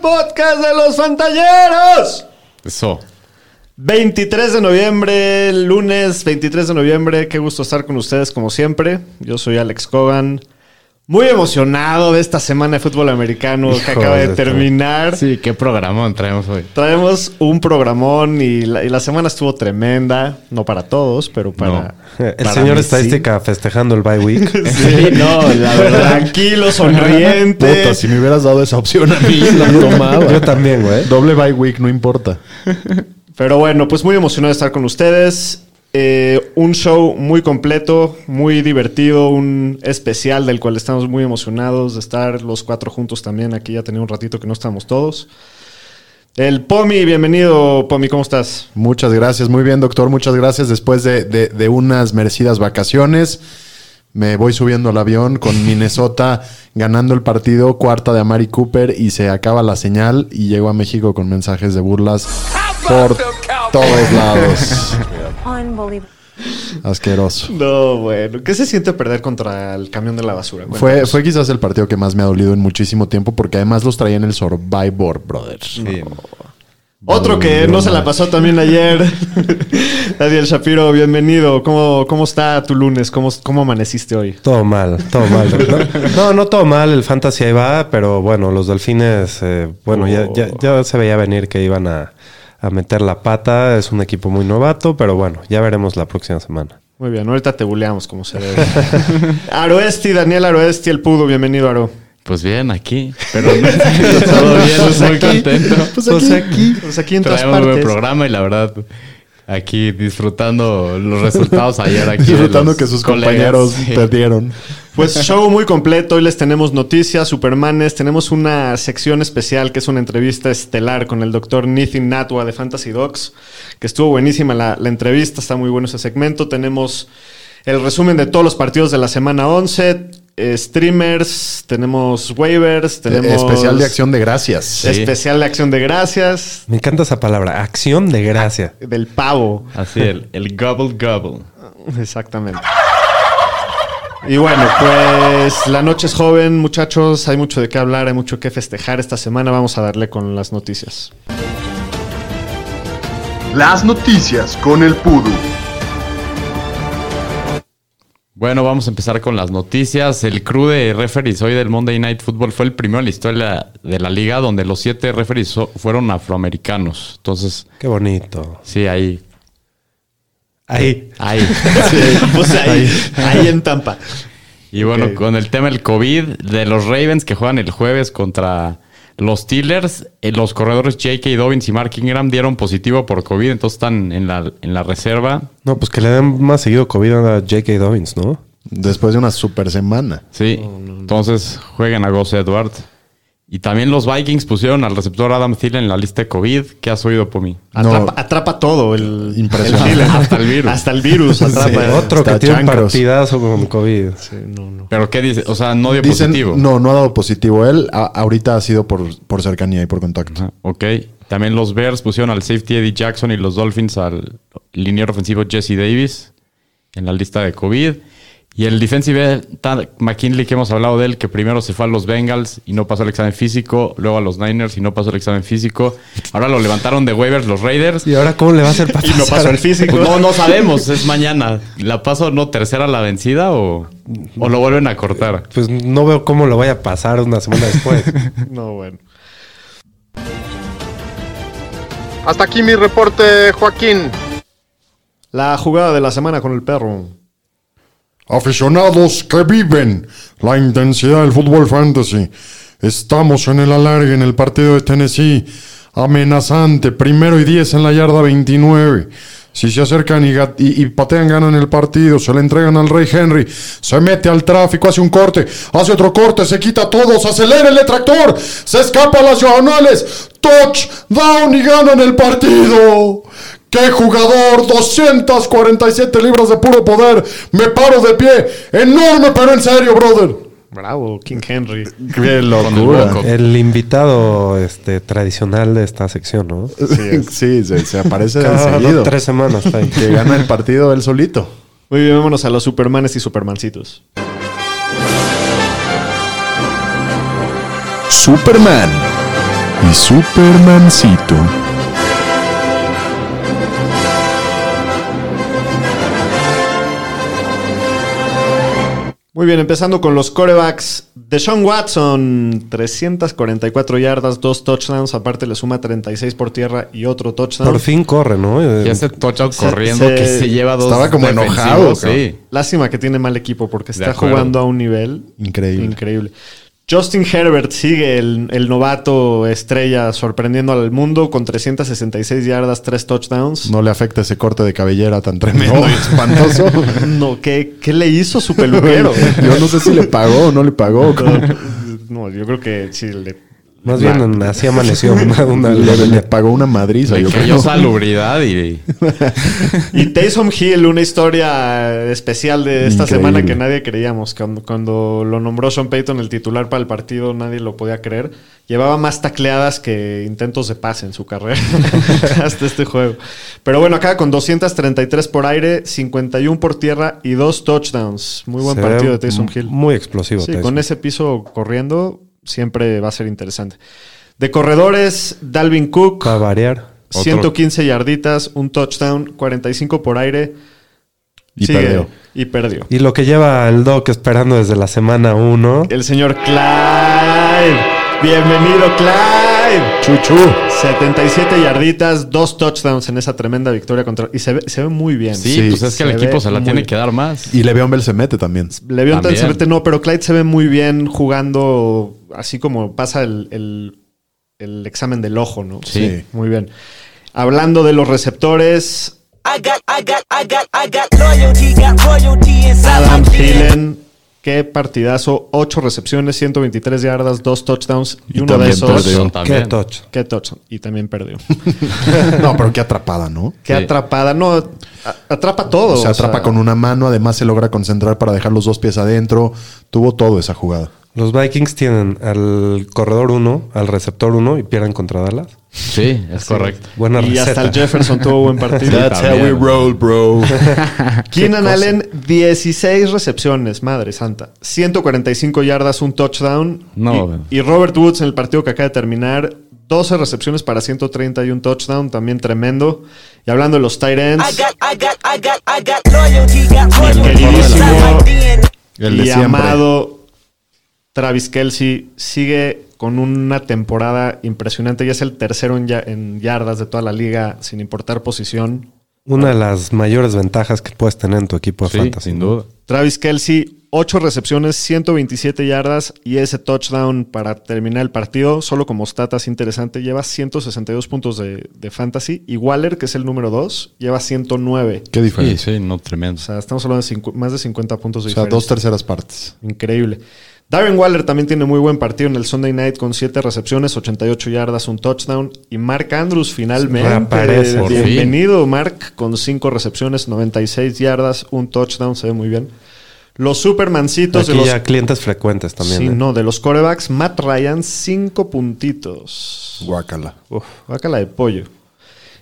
Podcast de los Fantalleros. Eso. 23 de noviembre, lunes 23 de noviembre. Qué gusto estar con ustedes como siempre. Yo soy Alex Cogan. Muy emocionado de esta semana de fútbol americano que acaba de terminar. Sí, qué programón traemos hoy. Traemos un programón y la, y la semana estuvo tremenda. No para todos, pero para. El para señor mí estadística festejando el bye week. Sí, no, la sí. Tranquilo, sonriente. Puta, si me hubieras dado esa opción a mí, la tomaba. Yo también, güey. Doble bye week, no importa. Pero bueno, pues muy emocionado de estar con ustedes. Eh, un show muy completo, muy divertido, un especial del cual estamos muy emocionados de estar los cuatro juntos también. Aquí ya tenía un ratito que no estamos todos. El Pomi, bienvenido, Pomi, ¿cómo estás? Muchas gracias, muy bien, doctor. Muchas gracias. Después de, de- de unas merecidas vacaciones, me voy subiendo al avión con Minnesota ganando el partido, cuarta de Amari Cooper, y se acaba la señal. Y llego a México con mensajes de burlas por todos lados. Asqueroso. No, bueno, ¿qué se siente perder contra el camión de la basura? Fue, fue quizás el partido que más me ha dolido en muchísimo tiempo porque además los traía en el Survivor, brother. Otro que no se la pasó también ayer. Daniel Shapiro, bienvenido. ¿Cómo, cómo está tu lunes? ¿Cómo, ¿Cómo amaneciste hoy? Todo mal, todo mal. No, no, no todo mal. El fantasy ahí va, pero bueno, los delfines, eh, bueno, ya, ya, ya se veía venir que iban a, a meter la pata. Es un equipo muy novato, pero bueno, ya veremos la próxima semana. Muy bien, ahorita te buleamos como se debe. Aroesti, Daniel Aroesti, el pudo, bienvenido, Aro. Pues bien, aquí. Pero no, todo bien, muy contento. Pues aquí, pues aquí en todas Traemos un buen programa y la verdad, aquí disfrutando los resultados ayer aquí. Disfrutando que sus colegas. compañeros Sí. perdieron. Pues show muy completo. Hoy les tenemos noticias, Supermanes. Tenemos una sección especial que es una entrevista estelar con el doctor Nithin Natwa de Fantasy Docs, que estuvo buenísima la, la entrevista. Está muy bueno ese segmento. Tenemos el resumen de todos los partidos de la semana 11. Eh, streamers, tenemos waivers, tenemos Especial de acción de gracias. especial de acción de gracias Me encanta esa palabra, acción de gracia. del pavo. Así, el, el gobble gobble. Exactamente. Y bueno, pues la noche es joven, muchachos. Hay mucho de qué hablar, hay mucho que festejar esta semana. Vamos a darle con las noticias. Las noticias con el Pudu. Bueno, vamos a empezar con las noticias. El crew de referees hoy del Monday Night Football fue el primero en la historia de la liga donde los siete referees so- fueron afroamericanos. Entonces, Qué bonito. sí, ahí. Ahí. Ahí. Pues ahí, ahí en Tampa. Y bueno, con el tema del COVID, de los Ravens que juegan el jueves contra los Steelers, eh, los corredores J.K. Dobbins y Mark Ingram dieron positivo por COVID, entonces están en la, en la reserva. No, pues que le den más seguido COVID a J.K. Dobbins, ¿no? Después de una super semana. Sí, entonces juegan a Gus Edward. Y también los Vikings pusieron al receptor Adam Thielen en la lista de COVID. ¿Qué has oído por mí? Atrapa, atrapa todo. El, Impresionante. el. Hasta el virus. Hasta el virus atrapa. Sí. Otro que tiene un partidazo con COVID. Sí, no, no. ¿Pero qué dice? O sea, no dio Dicen, positivo. no, no ha dado positivo él. A- ahorita ha sido por, por cercanía y por contacto. Ajá, Ok. También los Bears pusieron al safety Eddie Jackson y los Dolphins al liniero ofensivo Jesse Davis en la lista de COVID. Y el defensive end, Tad McKinley, que hemos hablado de él, que primero se fue a los Bengals y no pasó el examen físico, luego a los Niners y no pasó el examen físico. Ahora lo levantaron de waivers los Raiders. ¿Y ahora cómo le va a hacer para Y no pasar? pasó el físico. Pues no, no sabemos, es mañana. ¿La paso no tercera la vencida o, o lo vuelven a cortar? Pues no veo cómo lo vaya a pasar una semana después. No, bueno. Hasta aquí mi reporte, Joaquín. La jugada de la semana con el perro. Aficionados que viven la intensidad del fútbol fantasy. Estamos en el alargue en el partido de Tennessee. Amenazante, primero y 10 en la yarda 29. Si se acercan y, patean, ganan el partido, se le entregan al Rey Henry, se mete al tráfico, hace un corte, hace otro corte, se quita a todos, acelera el tractor, se escapa a las diagonales, touchdown y ganan el partido. ¡Qué jugador! 247 libras de puro poder. Me paro de pie. Enorme, pero en serio, brother. Bravo, King Henry. ¡Qué locura! El invitado este, tradicional de esta sección, ¿no? Sí, se, se aparece de Cada seguido. tres semanas está ahí. Que gana el partido él solito. Muy bien, vámonos a los Supermanes y Supermancitos. Superman y Supermancito. Muy bien, empezando con los corebacks. Deshaun Watson, 344 yardas, dos touchdowns. Aparte le suma 36 por tierra y otro touchdown. Por fin corre, ¿no? Eh, Y ese touchdown Se- corriendo se- que se lleva dos. Estaba como enojado, Sí. Lástima que tiene mal equipo porque está jugando a un nivel Increíble. increíble. Justin Herbert sigue el, el novato estrella sorprendiendo al mundo con 366 yardas, tres touchdowns. No le afecta ese corte de cabellera tan tremendo y espantoso. No, ¿qué, qué le hizo su peluquero? Yo no sé si le pagó o no le pagó. no, yo creo que sí le... Más bien así amaneció una, una- Le, le pagó una madriza, Le yo creo. salubridad y. Y Taysom Hill, una historia especial de esta Increíble. semana que nadie creíamos. Cuando, cuando lo nombró Sean Payton el titular para el partido, nadie lo podía creer. Llevaba más tacleadas que intentos de pase en su carrera hasta este juego. Pero bueno, acá con 233 por aire, 51 por tierra y dos touchdowns. Muy buen se partido de Taysom Hill. Muy explosivo. Sí, Taysom. con ese piso corriendo siempre va a ser interesante. De corredores, Dalvin Cook. Para variar. Otro. 115 yarditas, un touchdown, 45 por aire. Y Sigue, perdió. Y perdió. Y lo que lleva el Doc esperando desde la semana 1. El señor Clyde. Bienvenido, Clyde. Chuchu. 77 yarditas, dos touchdowns en esa tremenda victoria contra. Y se ve, se ve muy bien. Sí, Sí, pues es que se el equipo se la tiene bien. que dar más. Y Le'Veon Bell se mete también. Le'Veon Bell se mete, no, pero Clyde se ve muy bien jugando así como pasa el, el- el examen del ojo, ¿no? Sí. Muy bien. Hablando de los receptores, I got, I got, I got, I got loyalty, got royalty inside Adam. Thielen, qué partidazo, 8 recepciones, 123 yardas, 2 touchdowns y, Y uno de también esos. perdió. Qué touch. Qué touchdown. Y también perdió. No, pero qué atrapada, ¿no? Qué Sí. atrapada. No, atrapa todo. Se atrapa con una mano, además se logra concentrar para dejar los dos pies adentro. Tuvo todo esa jugada. Los Vikings tienen al corredor 1, al receptor 1 y pierden contra Dallas. Sí, es correcto. Buena Y receta. hasta el Jefferson tuvo buen partido. That's how we roll, bro. Keenan Allen, 16 recepciones, madre santa. 145 yardas, un touchdown. No. Y, y Robert Woods en el partido que acaba de terminar, 12 recepciones para 130 y un touchdown, también tremendo. Y hablando de los tight I ends, got, I got, I got, I got loyalty, got royalty queridísimo inside my DNA. El de y siempre. amado Travis Kelsey sigue con una temporada impresionante. Ya es el tercero en, ya- en yardas de toda la liga, sin importar posición. Una de las mayores ventajas que puedes tener en tu equipo de Sí, fantasy. sin duda. Travis Kelsey, 8 recepciones, 127 yardas y ese touchdown para terminar el partido. Solo como status interesante, lleva 162 puntos de, de fantasy. Y Waller, que es el número 2, lleva 109. Qué diferencia. sí, no tremendo. O sea, estamos hablando de más de 50 puntos de O sea, diferencia. dos terceras partes. Increíble. Darren Waller también tiene muy buen partido en el Sunday Night con 7 recepciones, 88 yardas, un touchdown. Y Mark Andrews finalmente. Reaparece. Por Bienvenido, Mark, con 5 recepciones, 96 yardas, un touchdown. Se ve muy bien. Los Supermancitos Aquí de los. ya clientes frecuentes también. Sí, ¿eh? no, de los corebacks, Matt Ryan, 5 puntitos. Guácala. Uf, la de pollo.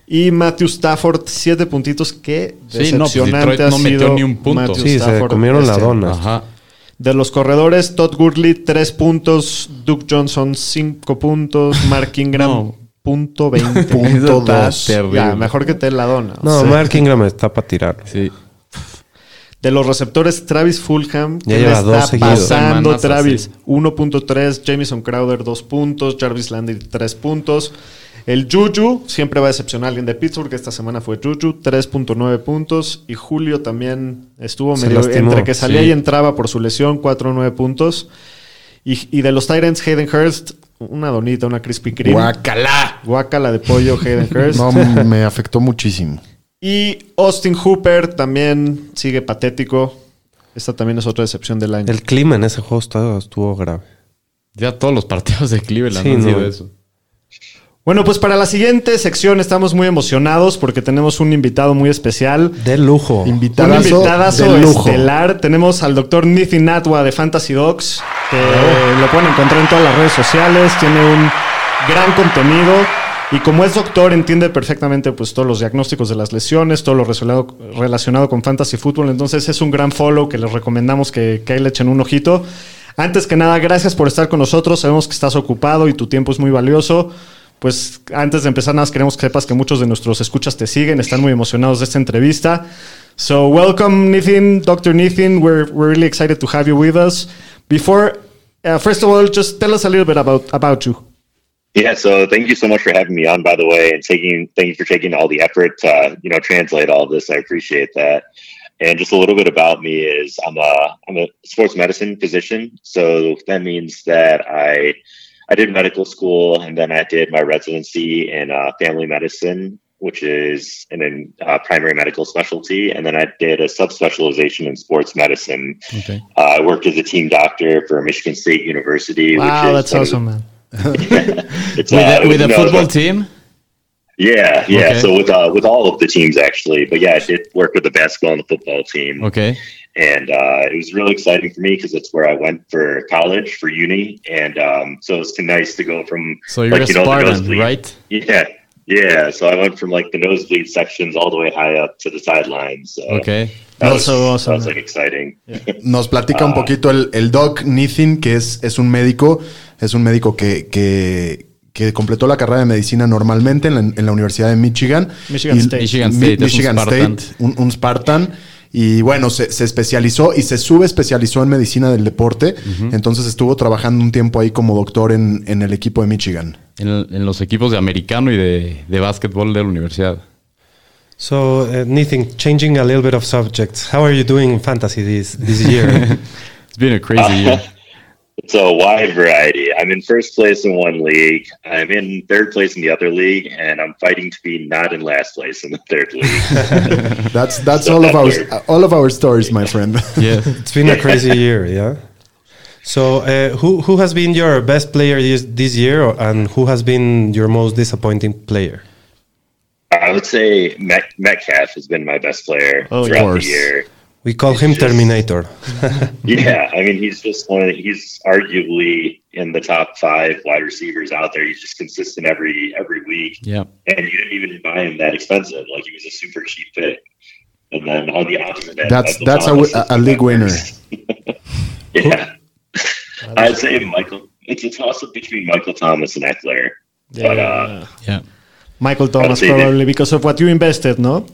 Y Matthew Stafford, 7 puntitos. Qué Sí, no, pues decepcionante ha no metió sido ni un punto. Matthew Sí, se Stafford comieron la este dona. Ajá. De los corredores, Todd Gurley, 3 puntos. Duke Johnson, 5 puntos. Mark Ingram, No. punto 20. Punto Está dos. terrible. Ya, mejor que te la dona. No. Mark Ingram está para tirar. Sí. De los receptores, Travis Fulham. Ya ¿qué lleva le dos está seguidos. pasando, Travis? así. 1.3. Jameson Crowder, 2 puntos. Jarvis Landry, 3 puntos. El Juju siempre va a decepcionar a alguien de Pittsburgh. Esta semana fue Juju, 3.9 puntos. Y Julio también estuvo Se medio lastimó. entre que salía Sí. y entraba por su lesión, 4.9 puntos. Y, y de los Tyrants, Hayden Hurst, una donita, una Krispy Kreme. Guácala. Guácala de pollo, Hayden Hurst. No, me afectó muchísimo. Y Austin Hooper también sigue patético. Esta también es otra decepción del año. El clima en ese juego estuvo, estuvo grave. Ya todos los partidos de Cleveland Sí, han sido no. eso. Bueno, pues para la siguiente sección estamos muy emocionados porque tenemos un invitado muy especial. De lujo. Un Invitadazo invitadazo de lujo. estelar. Tenemos al doctor Nithi Natwa de Fantasy Dogs, que lo pueden encontrar en todas las redes sociales. Tiene un gran contenido. Y como es doctor, entiende perfectamente pues, todos los diagnósticos de las lesiones, todo lo relacionado, relacionado con fantasy fútbol. Entonces es un gran follow que les recomendamos que, que ahí le echen un ojito. Antes que nada, gracias por estar con nosotros. Sabemos que estás ocupado y tu tiempo es muy valioso. Pues antes de empezar, nada más queremos que sepas que muchos de nuestros escuchas te siguen, están muy emocionados de esta entrevista. So, welcome, Nithin, Dr. Nithin. We're, we're really excited to have you with us. Before, uh, first of all, just tell us a little bit about, about you. Yeah, so thank you so much for having me on, by the way, and taking thank you for taking all the effort to uh, you know translate all this. I appreciate that. And just a little bit about me is I'm a I'm a sports medicine physician, so that means that I I did medical school and then I did my residency in uh, family medicine, which is an uh, primary medical specialty, and then I did a subspecialization in sports medicine. Okay. Uh, I worked as a team doctor for Michigan State University. Wow, which is that's one of awesome, man. It's, With, uh, a, with a no, football but- team? Yeah, yeah. Okay. So with uh, with all of the teams actually, but yeah, I did work with the basketball and the football team, Okay. And uh, it was really exciting for me because it's where I went for college for uni, and um, so it's nice to go from So you're like, a you know, Spartan, right? Yeah, yeah. So I went from like the nosebleed sections all the way high up to the sidelines. So Okay. that was, Also awesome. That was like exciting. Nos platica un poquito el, el Doc Nithin, que es, es un médico, es un médico que, que, que completó la carrera de medicina normalmente en la, en la Universidad de Michigan. Michigan Y- State. Michigan Mi- State, es un Michigan Spartan. State, un, un Spartan. Y bueno, se, se especializó y se subespecializó en medicina del deporte. Entonces estuvo trabajando un tiempo ahí como doctor en, en el equipo de Michigan. En, en los equipos de americano y de, de básquetbol de la universidad. So, uh, Nathan, changing a little bit of subjects. How are you doing in fantasy this, this year? It's been a crazy year. It's a wide variety. I'm in first place in one league. I'm in third place in the other league, and I'm fighting to be not in last place in the third league. That's, that's So all of our, that all of our stories, my friend. Yeah. it's been a crazy year, yeah? So, uh, who, who has been your best player this, this year and who has been your most disappointing player? I would say Met- Metcalf has been my best player Oh, of throughout the course. year. We call him just- Terminator. Yeah, I mean, he's just one. Of, he's arguably in the top five wide receivers out there. He's just consistent every every week, Yeah. and you didn't even buy him that expensive. Like he was a super cheap pick. And then on the opposite end, That's- that's a Thomas wi- is a league winner. yeah, I'd say Michael. It's a toss up between Michael Thomas and Eckler. But uh, Yeah. Michael Thomas, say that- probably because of what you invested, no?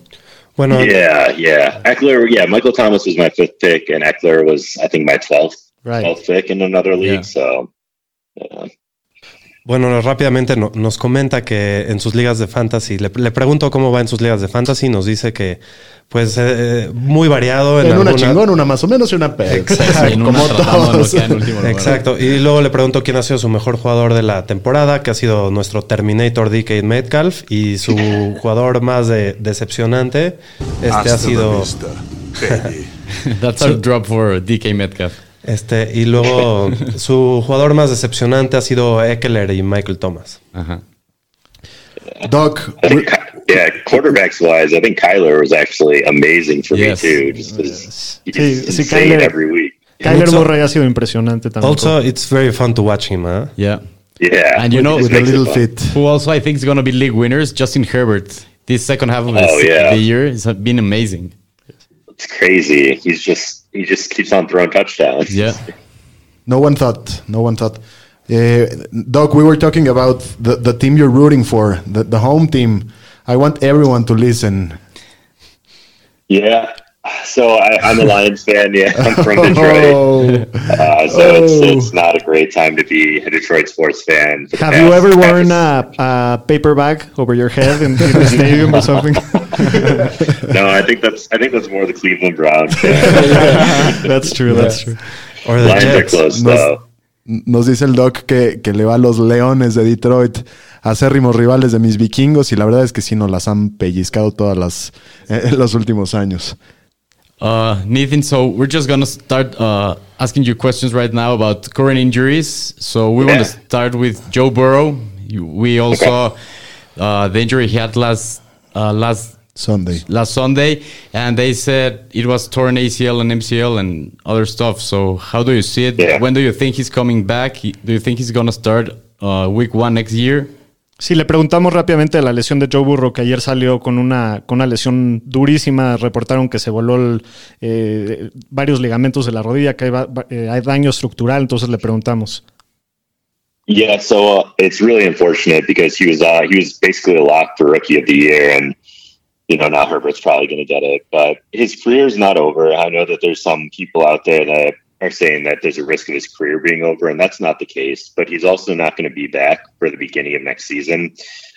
Bueno, yeah, yeah, Eckler. Yeah, Michael Thomas was my fifth pick, and Eckler was, I think, my twelfth. Right. 12th pick in another league. Yeah. So, uh, Bueno, rápidamente no- nos comenta que en sus ligas de fantasy, le, le pregunto cómo va en sus ligas de fantasy, nos dice que pues eh, muy variado en, En una alguna- chingón, una más o menos y una peor. Sí, en Como todos. lugar. Exacto. Y luego le pregunto quién ha sido su mejor jugador de la temporada, que ha sido nuestro Terminator DK Metcalf, y su jugador más de- decepcionante este ha sido That's a drop for DK Metcalf. Este y luego su jugador más decepcionante ha sido Eckler y Michael Thomas. Ajá. Doc, think, yeah, quarterbacks wise, I think Kyler was actually amazing for Yes. me too. Just 'cause he's Sí, sí, insane Kyler- every week. Kyler Also- Murray ha sido impresionante también. Also, it's very fun to watch him, huh? Yeah. Yeah, And you know- with a little fit. Who also I think is going to be league winners? Justin Herbert. This second half of the, Oh, yeah. the year has been amazing. It's crazy. He's just he just keeps on throwing touchdowns. Yeah. No one thought. No one thought. Uh, Doc, we were talking about the, the team you're rooting for, the, the home team. I want everyone to listen. Yeah. So I, I'm a Lions fan. Yeah, I'm from Detroit. Oh, Uh, so Oh. it's it's not a great time to be a Detroit sports fan. for the Have you ever worn a, a paper bag over your head in, in the stadium or something? No, I think that's I think that's more the Cleveland Browns. that's true. That's true. Or the Lions are close Nos- though. Nos dice el doc que, que le va a los Leones de Detroit, acérrimos rivales de mis vikingos, y la verdad es que sí nos las han pellizcado todas las eh, en los últimos años. Uh, Nathan, so we're just gonna start uh, asking you questions right now about current injuries. So we want to start with Joe Burrow. We all saw uh, the injury he had last uh, last Sunday. last Sunday, and they said it was torn ACL and MCL and other stuff. So how do you see it? Yeah. When do you think he's coming back? Do you think he's gonna start uh, week one next year? Sí, le preguntamos rápidamente de la lesión de Joe Burrow, que ayer salió con una, con una lesión durísima. Reportaron que se voló el, eh, varios ligamentos de la rodilla, que hay, eh, hay daño estructural. Entonces le preguntamos. Yeah, so uh, it's really unfortunate because he was uh, he was basically a lock for rookie of the year, and you know now Herbert's probably going to get it. But his career is not over. I know that there's some people out there that are saying that there's a risk of his career being over, and that's not the case. But he's also not going to be back for the beginning of next season,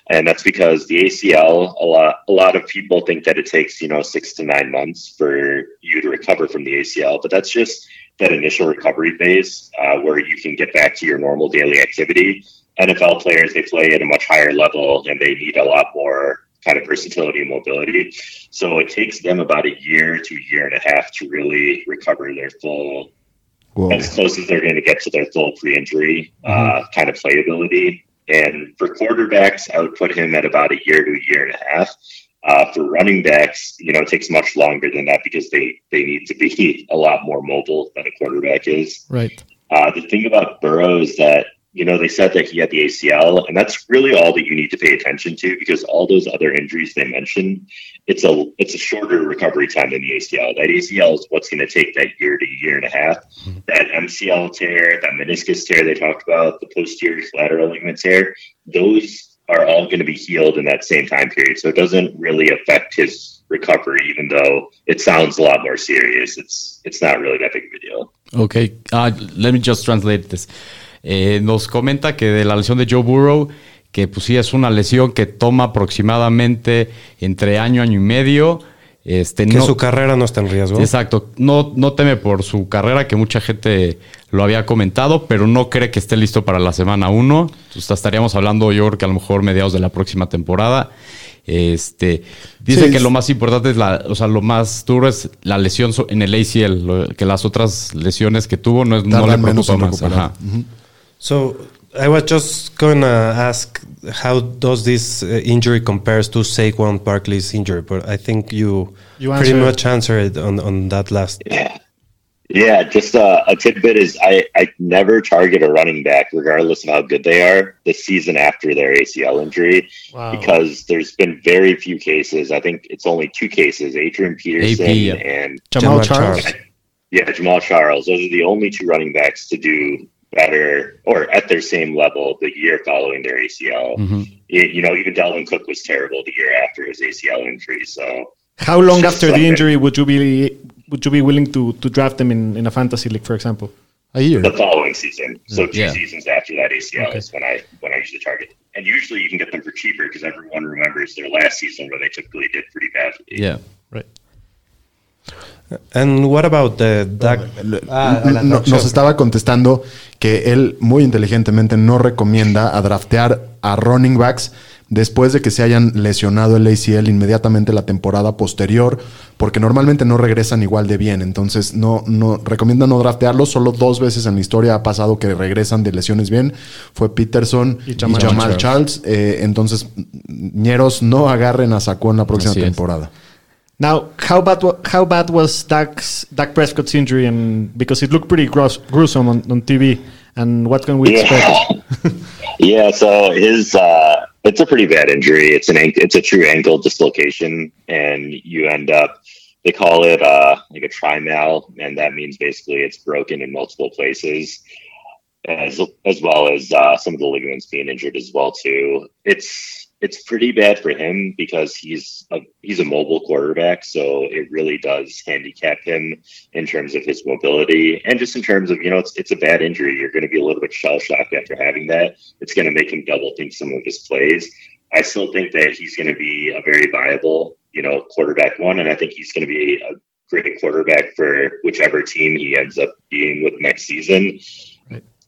and that's because the ACL. A lot a lot of people think that it takes you know six to nine months for you to recover from the ACL, but that's just that initial recovery phase uh, where you can get back to your normal daily activity. NFL players, they play at a much higher level and they need a lot more kind of versatility and mobility. So it takes them about a year to a year and a half to really recover their full, Whoa. as close as they're going to get to their full pre injury uh, kind of playability. And for quarterbacks, I would put him at about a year to a year and a half. Uh, for running backs, you know, it takes much longer than that because they they need to be a lot more mobile than a quarterback is. Right. Uh, the thing about Burrow is that you know they said that he had the ACL, and that's really all that you need to pay attention to because all those other injuries they mentioned, it's a it's a shorter recovery time than the ACL. That ACL is what's going to take that year to year and a half. That MCL tear, that meniscus tear they talked about, the posterior collateral ligament tear, those are all going to be healed in that same time period. So it doesn't really affect his recovery, even though it sounds a lot more serious. It's it's not really that big of a deal. Ok, ah, let me just translate this. Eh, nos comenta que de la lesión de Joe Burrow, que pues sí es una lesión que toma aproximadamente entre año, año y medio. Este, Que no, su carrera no está en riesgo. Exacto, no, no teme por su carrera, que mucha gente lo había comentado, pero no cree que esté listo para la semana 1. Entonces estaríamos hablando yo creo que a lo mejor mediados de la próxima temporada. Este, dice Sí, que lo más importante es la, o sea, lo más duro es la lesión en el ACL, lo- que las otras lesiones que tuvo no, es- no le preocupa. Ajá. So I was just gonna ask how does this uh, injury compares to Saquon Barkley's injury, but I think you, You pretty answered. much answered on on that last. Yeah. Yeah, just uh, a tidbit is I, I never target a running back, regardless of how good they are, the season after their ACL injury, Wow. because there's been very few cases. I think it's only two cases Adrian Peterson AP, yeah. and Jamal, Jamal Charles. Charles. yeah, Jamal Charles. Those are the only two running backs to do better or at their same level the year following their ACL. Mm-hmm. You, you know, even Delvin Cook was terrible the year after his ACL injury. So How long Just after the like- injury would you be would you be willing to, to draft them in, in a fantasy league, for example? A year. the following season. So two Yeah. seasons after that ACL is when I when I usually target. And usually you can get them for cheaper because everyone remembers their last season where they typically did pretty badly. Yeah. Right. And what about the? Ah, No- adelante, nos estaba contestando que él muy inteligentemente no recomienda a draftear a running backs después de que se hayan lesionado el ACL inmediatamente la temporada posterior, porque normalmente no regresan igual de bien. Entonces, no, no recomienda no draftearlos. Solo dos veces en la historia ha pasado que regresan de lesiones bien. Fue Peterson y Y Jamal, Charles. Eh, entonces, ñeros, no agarren a Saquon la próxima Así es. Now, how bad how bad was Dak's, Dak Prescott's injury? And because it looked pretty gross, gruesome on, on TV. And what can we Yeah. expect? Yeah, so his uh it's a pretty bad injury. It's an it's a true ankle dislocation and you end up they call it uh like a trimal and that means basically it's broken in multiple places as as well as uh some of the ligaments being injured as well too. It's it's pretty bad for him because he's a he's a mobile quarterback, so it really does handicap him in terms of his mobility and just in terms of you know it's it's a bad injury. You're going to be a little bit shell shocked after having that. It's going to make him double think some of his plays. I still think that he's going to be a very viable you know quarterback one, and I think he's going to be a great quarterback for whichever team he ends up being with next season.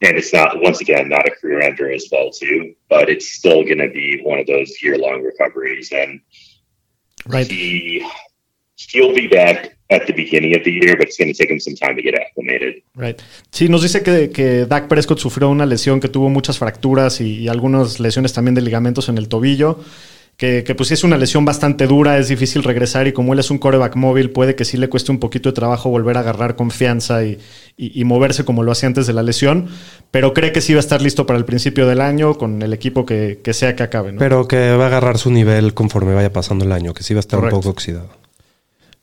And it's not once again not a career ender as well too, but it's still going to be one of those year long recoveries, and Right. he he'll be back at the beginning of the year, but it's going to take him some time to get acclimated. Right. Sí, nos dice que, que Dak Prescott sufrió una lesión, que tuvo muchas fracturas y, y algunas lesiones también de ligamentos en el tobillo. Que, que, pues es una lesión bastante dura, es difícil regresar y como él es un coreback móvil, puede que sí le cueste un poquito de trabajo volver a agarrar confianza y, y- y moverse como lo hacía antes de la lesión, pero cree que sí va a estar listo para el principio del año con el equipo que, que sea que acabe. ¿no? Pero que va a agarrar su nivel conforme vaya pasando el año, que sí va a estar Correcto. un poco oxidado.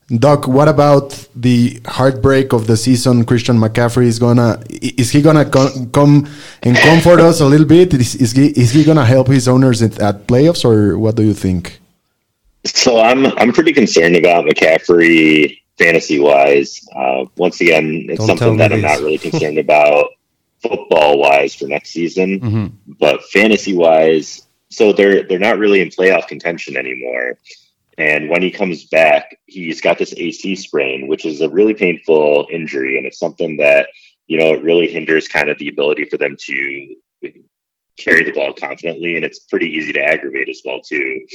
Doc, what about the heartbreak of the season? Christian McCaffrey is gonna is he gonna co- come and comfort us a little bit? Is, is he is he gonna help his owners at, at playoffs, or what do you think? So I'm I'm pretty concerned about McCaffrey fantasy wise. Uh, once again, it's Don't something that I'm not really concerned about football wise for next season, Mhm. but fantasy wise, so they're they're not really in playoff contention anymore. And when he comes back, he's got this AC sprain, which is a really painful injury, and it's something that you know it really hinders kind of the ability for them to carry the ball confidently, and it's pretty easy to aggravate as well too.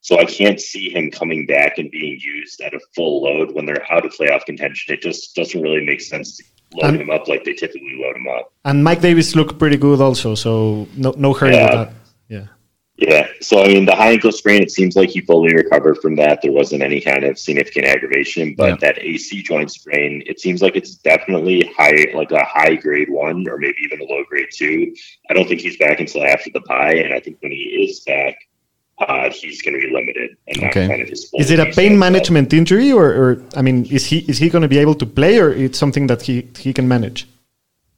So I can't see him coming back and being used at a full load when they're out of playoff contention. It just doesn't really make sense to load And- him up like they typically load him up. And Mike Davis looked pretty good also, so no, no hurry Yeah. with that. Yeah. So I mean, the high ankle sprain. It seems like he fully recovered from that. There wasn't any kind of significant aggravation, but Yeah. that AC joint sprain. It seems like it's definitely high, like a high grade one, or maybe even a low grade two. I don't think he's back until after the bye, and I think when he is back, uh, he's going to be limited and Okay. kind of Is it a pain management injury, or, or I mean, is he is he going to be able to play, or it's something that he he can manage?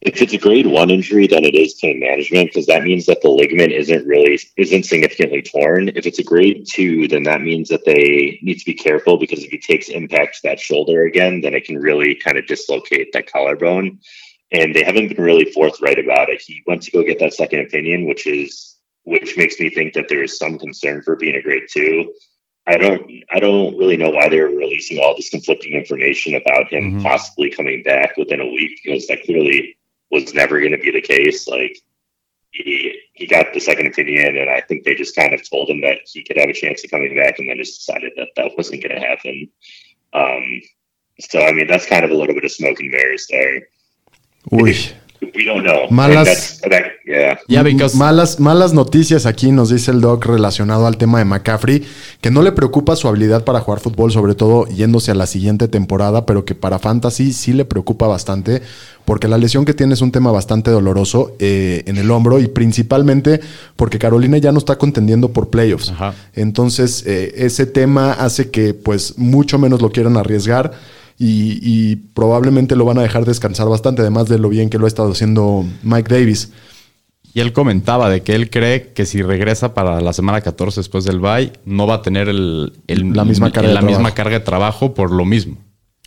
If it's a grade one injury, then it is pain management because that means that the ligament isn't really isn't significantly torn. If it's a grade two, then that means that they need to be careful because if he takes impact to that shoulder again, then it can really kind of dislocate that collarbone. And they haven't been really forthright about it. He went to go get that second opinion, which is which makes me think that there is some concern for being a grade two. I don't I don't really know why they're releasing all this conflicting information about him Mhm. possibly coming back within a week because that clearly was never going to be the case. Like he he got the second opinion, and I think they just kind of told him that he could have a chance of coming back, and then just decided that that wasn't going to happen. Um, so I mean, that's kind of a little bit of smoke and mirrors there. Uy. We don't know. Malas- And that's- that- yeah. Yeah, because Malas, malas noticias aquí, nos dice el doc relacionado al tema de McCaffrey, que no le preocupa su habilidad para jugar fútbol, sobre todo yéndose a la siguiente temporada, pero que para Fantasy sí le preocupa bastante, porque la lesión que tiene es un tema bastante doloroso eh, en el hombro y principalmente porque Carolina ya no está contendiendo por playoffs. Ajá. Entonces, eh, ese tema hace que pues mucho menos lo quieran arriesgar. Y, y probablemente lo van a dejar descansar bastante, además de lo bien que lo ha estado haciendo Mike Davis. Y él comentaba de que él cree que si regresa para la semana 14 después del bye, no va a tener el, el- La misma carga de la misma trabajo. carga de trabajo por lo mismo.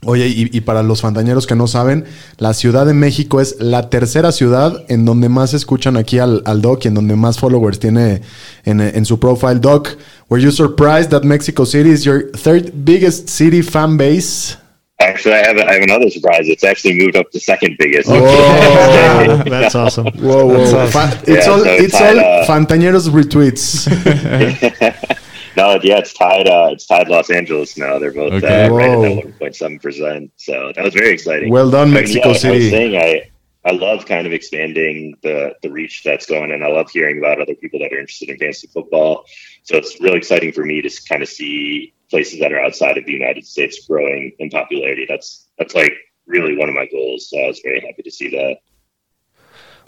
Oye, y, y para los fantañeros que no saben, la Ciudad de México es la tercera ciudad en donde más escuchan aquí al, al Doc y en donde más followers tiene en, en su profile. Doc, were you surprised that Mexico City is your third biggest city fan base? Actually, I have I have another surprise. It's actually moved up to second biggest. Oh, that's awesome. Whoa, whoa. Fa- it's Yeah, all, so it's tied, all uh, Fantañeros retweets. no, yeah, it's tied. Uh, it's tied Los Angeles now. They're both Okay. uh, right at that one point seven percent. So that was very exciting. Well done, I mean, Mexico yeah, like I City. was saying I I love kind of expanding the the reach that's going, and I love hearing about other people that are interested in fantasy football. So it's really exciting for me to kind of see places that are outside of the United States growing in popularity. That's that's like really one of my goals. So I was very happy to see that.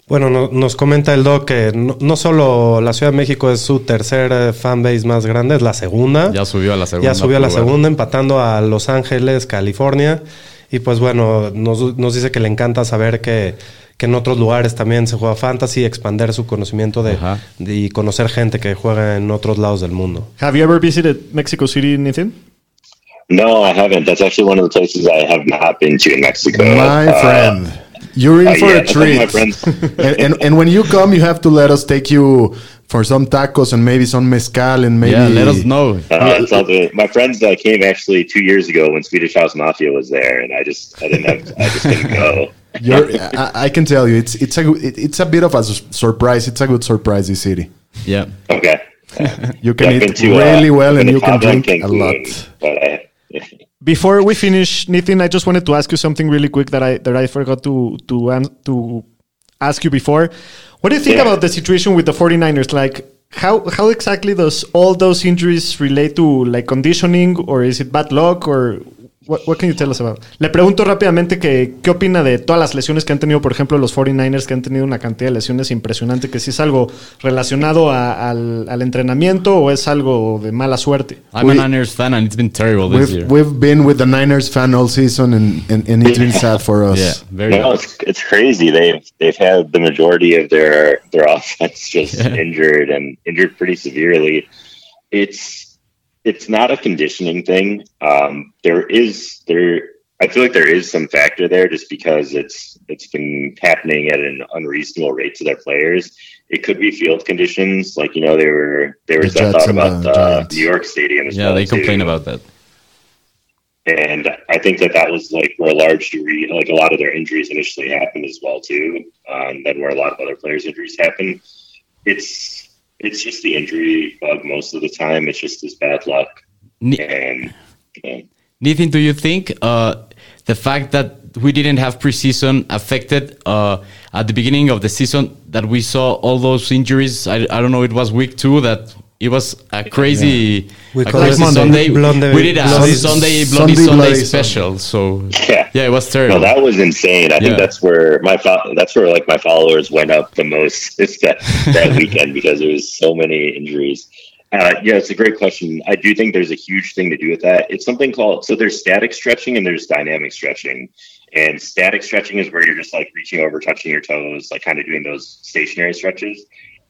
Bueno, no- nos comenta el doc que no, no solo la Ciudad de México es su tercer eh, fanbase más grande, es la segunda. Ya subió a la segunda. Ya subió a la segunda, empatando a Los Ángeles, California. Y pues bueno, nos, nos dice que le encanta saber que, que en otros lugares también se juega fantasy, expander su conocimiento de, y conocer gente que juega en otros lados del mundo. Have you ever visited Mexico City, Nathan? No, I haven't. That's actually one of the places I have not been to in Mexico. My Uh, friend. You're in uh, for yeah, a treat. and, and, and when you come, you have to let us take you for some tacos and maybe some mezcal and maybe. Yeah, let us know. Uh. My friends that came actually two years ago when Swedish House Mafia was there, and I just I didn't have I just didn't go. You're, I, I can tell you, it's it's a it, it's a bit of a su- surprise. It's a good surprise. This city, Yeah. Okay. you can Yeah, eat been to, uh, really well, and you can drink a lot. But I, Before we finish, Nathan, I just wanted to ask you something really quick that I that I forgot to to an- to ask you before. What do you think Yeah. about the situation with the 49ers? Like how how exactly does all those injuries relate to like conditioning or is it bad luck or what, what can you tell us about? Le pregunto rápidamente que qué opina de todas las lesiones que han tenido, por ejemplo, los 49ers que han tenido una cantidad de lesiones impresionante, que si es algo relacionado a- al, al entrenamiento o es algo de mala suerte. I'm We- a Niners fan and it's been terrible this We've year. we've been with the Niners fan all season, and and, and it's been sad for us. yeah, very no, it's it's crazy. They've they've had the majority of their their offense just Yeah. injured and injured pretty severely. It's it's not a conditioning thing. Um, there is there. I feel like there is some factor there, just because it's it's been happening at an unreasonable rate to their players. It could be field conditions, like you know, they were there was The that thought about the the Giants. New York Stadium as Yeah, well. they complain too. about that. And I think that that was like where a large degree, like a lot of their injuries initially happened as well too. Um, then where a lot of other players' injuries happen. It's it's just the injury bug most of the time. It's just this bad luck. Ni- And yeah. Nathan, do you think uh, the fact that we didn't have preseason affected uh, at the beginning of the season that we saw all those injuries? I, I don't know. It was week two that it was a crazy, We a crazy it Sunday. Blonde- we did a Bloody- Sunday bloody Sunday Sunday, Bloody special. So yeah. yeah, it was terrible. No, that was insane. I Yeah. think that's where my fo- that's where like my followers went up the most is that that weekend because there was so many injuries. Uh, yeah, it's a great question. I do think there's a huge thing to do with that. It's something called so there's static stretching and there's dynamic stretching. And static stretching is where you're just like reaching over, touching your toes, like kind of doing those stationary stretches.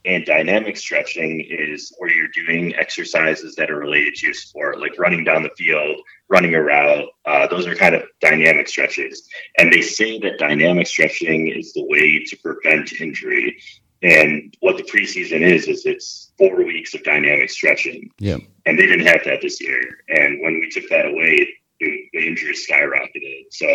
And dynamic stretching is where you're doing exercises that are related to your sport, like running down the field, running a route. Uh, those are kind of dynamic stretches. And they say that dynamic stretching is the way to prevent injury. And what the preseason is, is it's four weeks of dynamic stretching. yeah. And they didn't have that this year. And when we took that away, the the injuries skyrocketed. So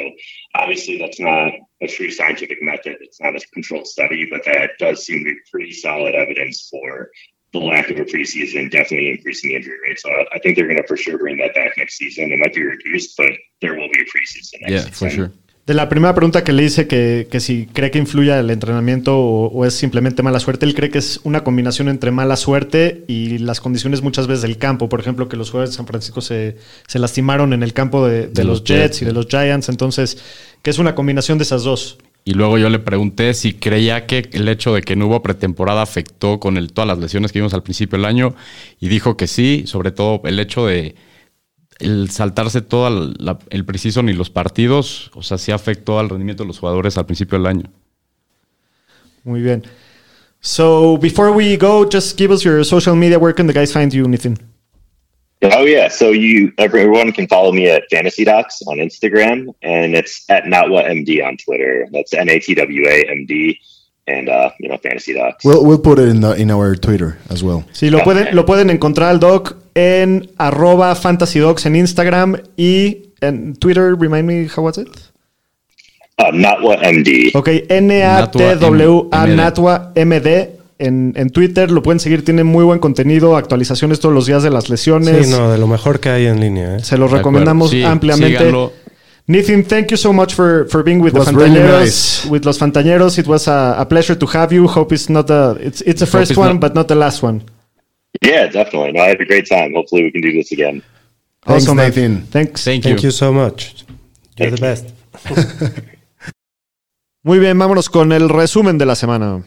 obviously, that's not a true scientific method. It's not a controlled study, but that does seem to be pretty solid evidence for the lack of a preseason definitely increasing the injury rate. So I- think they're going to for sure bring that back next season. It might be reduced, but there will be a preseason next Yeah, season. for sure. De la primera pregunta que le hice que, que si cree que influye el entrenamiento o, o es simplemente mala suerte, él cree que es una combinación entre mala suerte y las condiciones muchas veces del campo. Por ejemplo, que los jugadores de San Francisco se, se lastimaron en el campo de, de De los los Jets Jets, y de los Giants. Entonces, que es una combinación de esas dos. Y luego yo le pregunté si creía que el hecho de que no hubo pretemporada afectó con el, todas las lesiones que vimos al principio del año y dijo que sí, sobre todo el hecho de el saltarse todo el, la- el preseason y los partidos, o sea, sí afectó al rendimiento de los jugadores al principio del año. Muy bien. So, before we go, just give us your social media. Where can the guys find you, Nathan? Oh yeah, so you everyone can follow me at Fantasy Docs on Instagram, and it's at NotWhatMD on Twitter. That's N A T W A M D, and uh, you know Fantasy Docs. We'll we'll put it in the in our Twitter as well. Sí, lo pueden, lo pueden encontrar al doc en arroba fantasydocs en Instagram y en Twitter. Remind me, how was it? uh, NotWhatMD. Ok, N-A-T-W-A MD. Natwa MD en, en Twitter. Lo pueden seguir, tiene muy buen contenido, actualizaciones todos los días de las lesiones. Sí, no, de lo mejor que hay en línea. ¿eh? Se los De recomendamos. Sí, ampliamente. síganlo. Nathan, thank you so much for, for being with It the Fantañeros. nice. With los Fantañeros, it was a, a pleasure to have you. Hope it's not the it's it's the Hope first one, not- but not the last one. Yeah, definitely. No, I had a great time. Hopefully, we can do this again. Thanks, Awesome, man. Nathan. Thanks. Thank, Thank you. you so much. You're the best. Muy bien, vámonos con el resumen de la semana.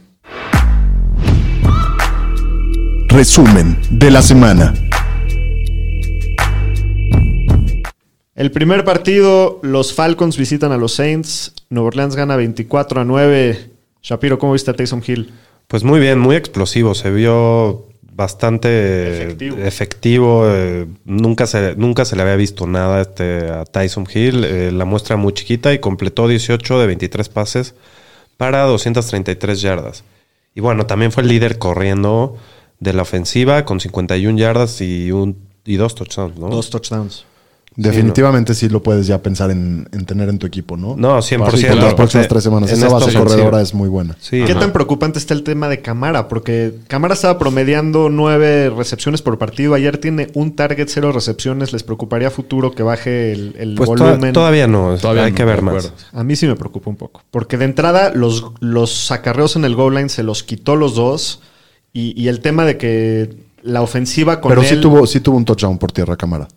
Resumen de la semana. El primer partido, los Falcons visitan a los Saints. Nueva Orleans gana 24 a 9. Shapiro, ¿cómo viste a Taysom Hill? Pues muy bien, muy explosivo. Se vio bastante Efectivo. efectivo. eh, nunca, se, nunca se le había visto nada este, a Tyson Hill. eh, la muestra muy chiquita y completó 18 de 23 pases para 233 yardas. Y bueno, también fue el líder corriendo de la ofensiva con 51 yardas y, un, y dos touchdowns, ¿no? Dos touchdowns. Definitivamente sí lo puedes ya pensar en, en tener en tu equipo, ¿no? No, 100%. Para claro. las próximas tres semanas. En Esa base corredora es muy buena. Sí, ¿Qué ajá. tan preocupante está el tema de Camara? Porque Camara estaba promediando nueve recepciones por partido. Ayer tiene un target, cero recepciones. ¿Les preocuparía a futuro que baje el, el Pues to- volumen? todavía no, Todavía hay no, que ver más. A mí sí me preocupa un poco. Porque de entrada, los, los acarreos en el goal line se los quitó los dos. Y, y el tema de que la ofensiva con Pero él... sí tuvo, sí tuvo un touchdown por tierra, cámara.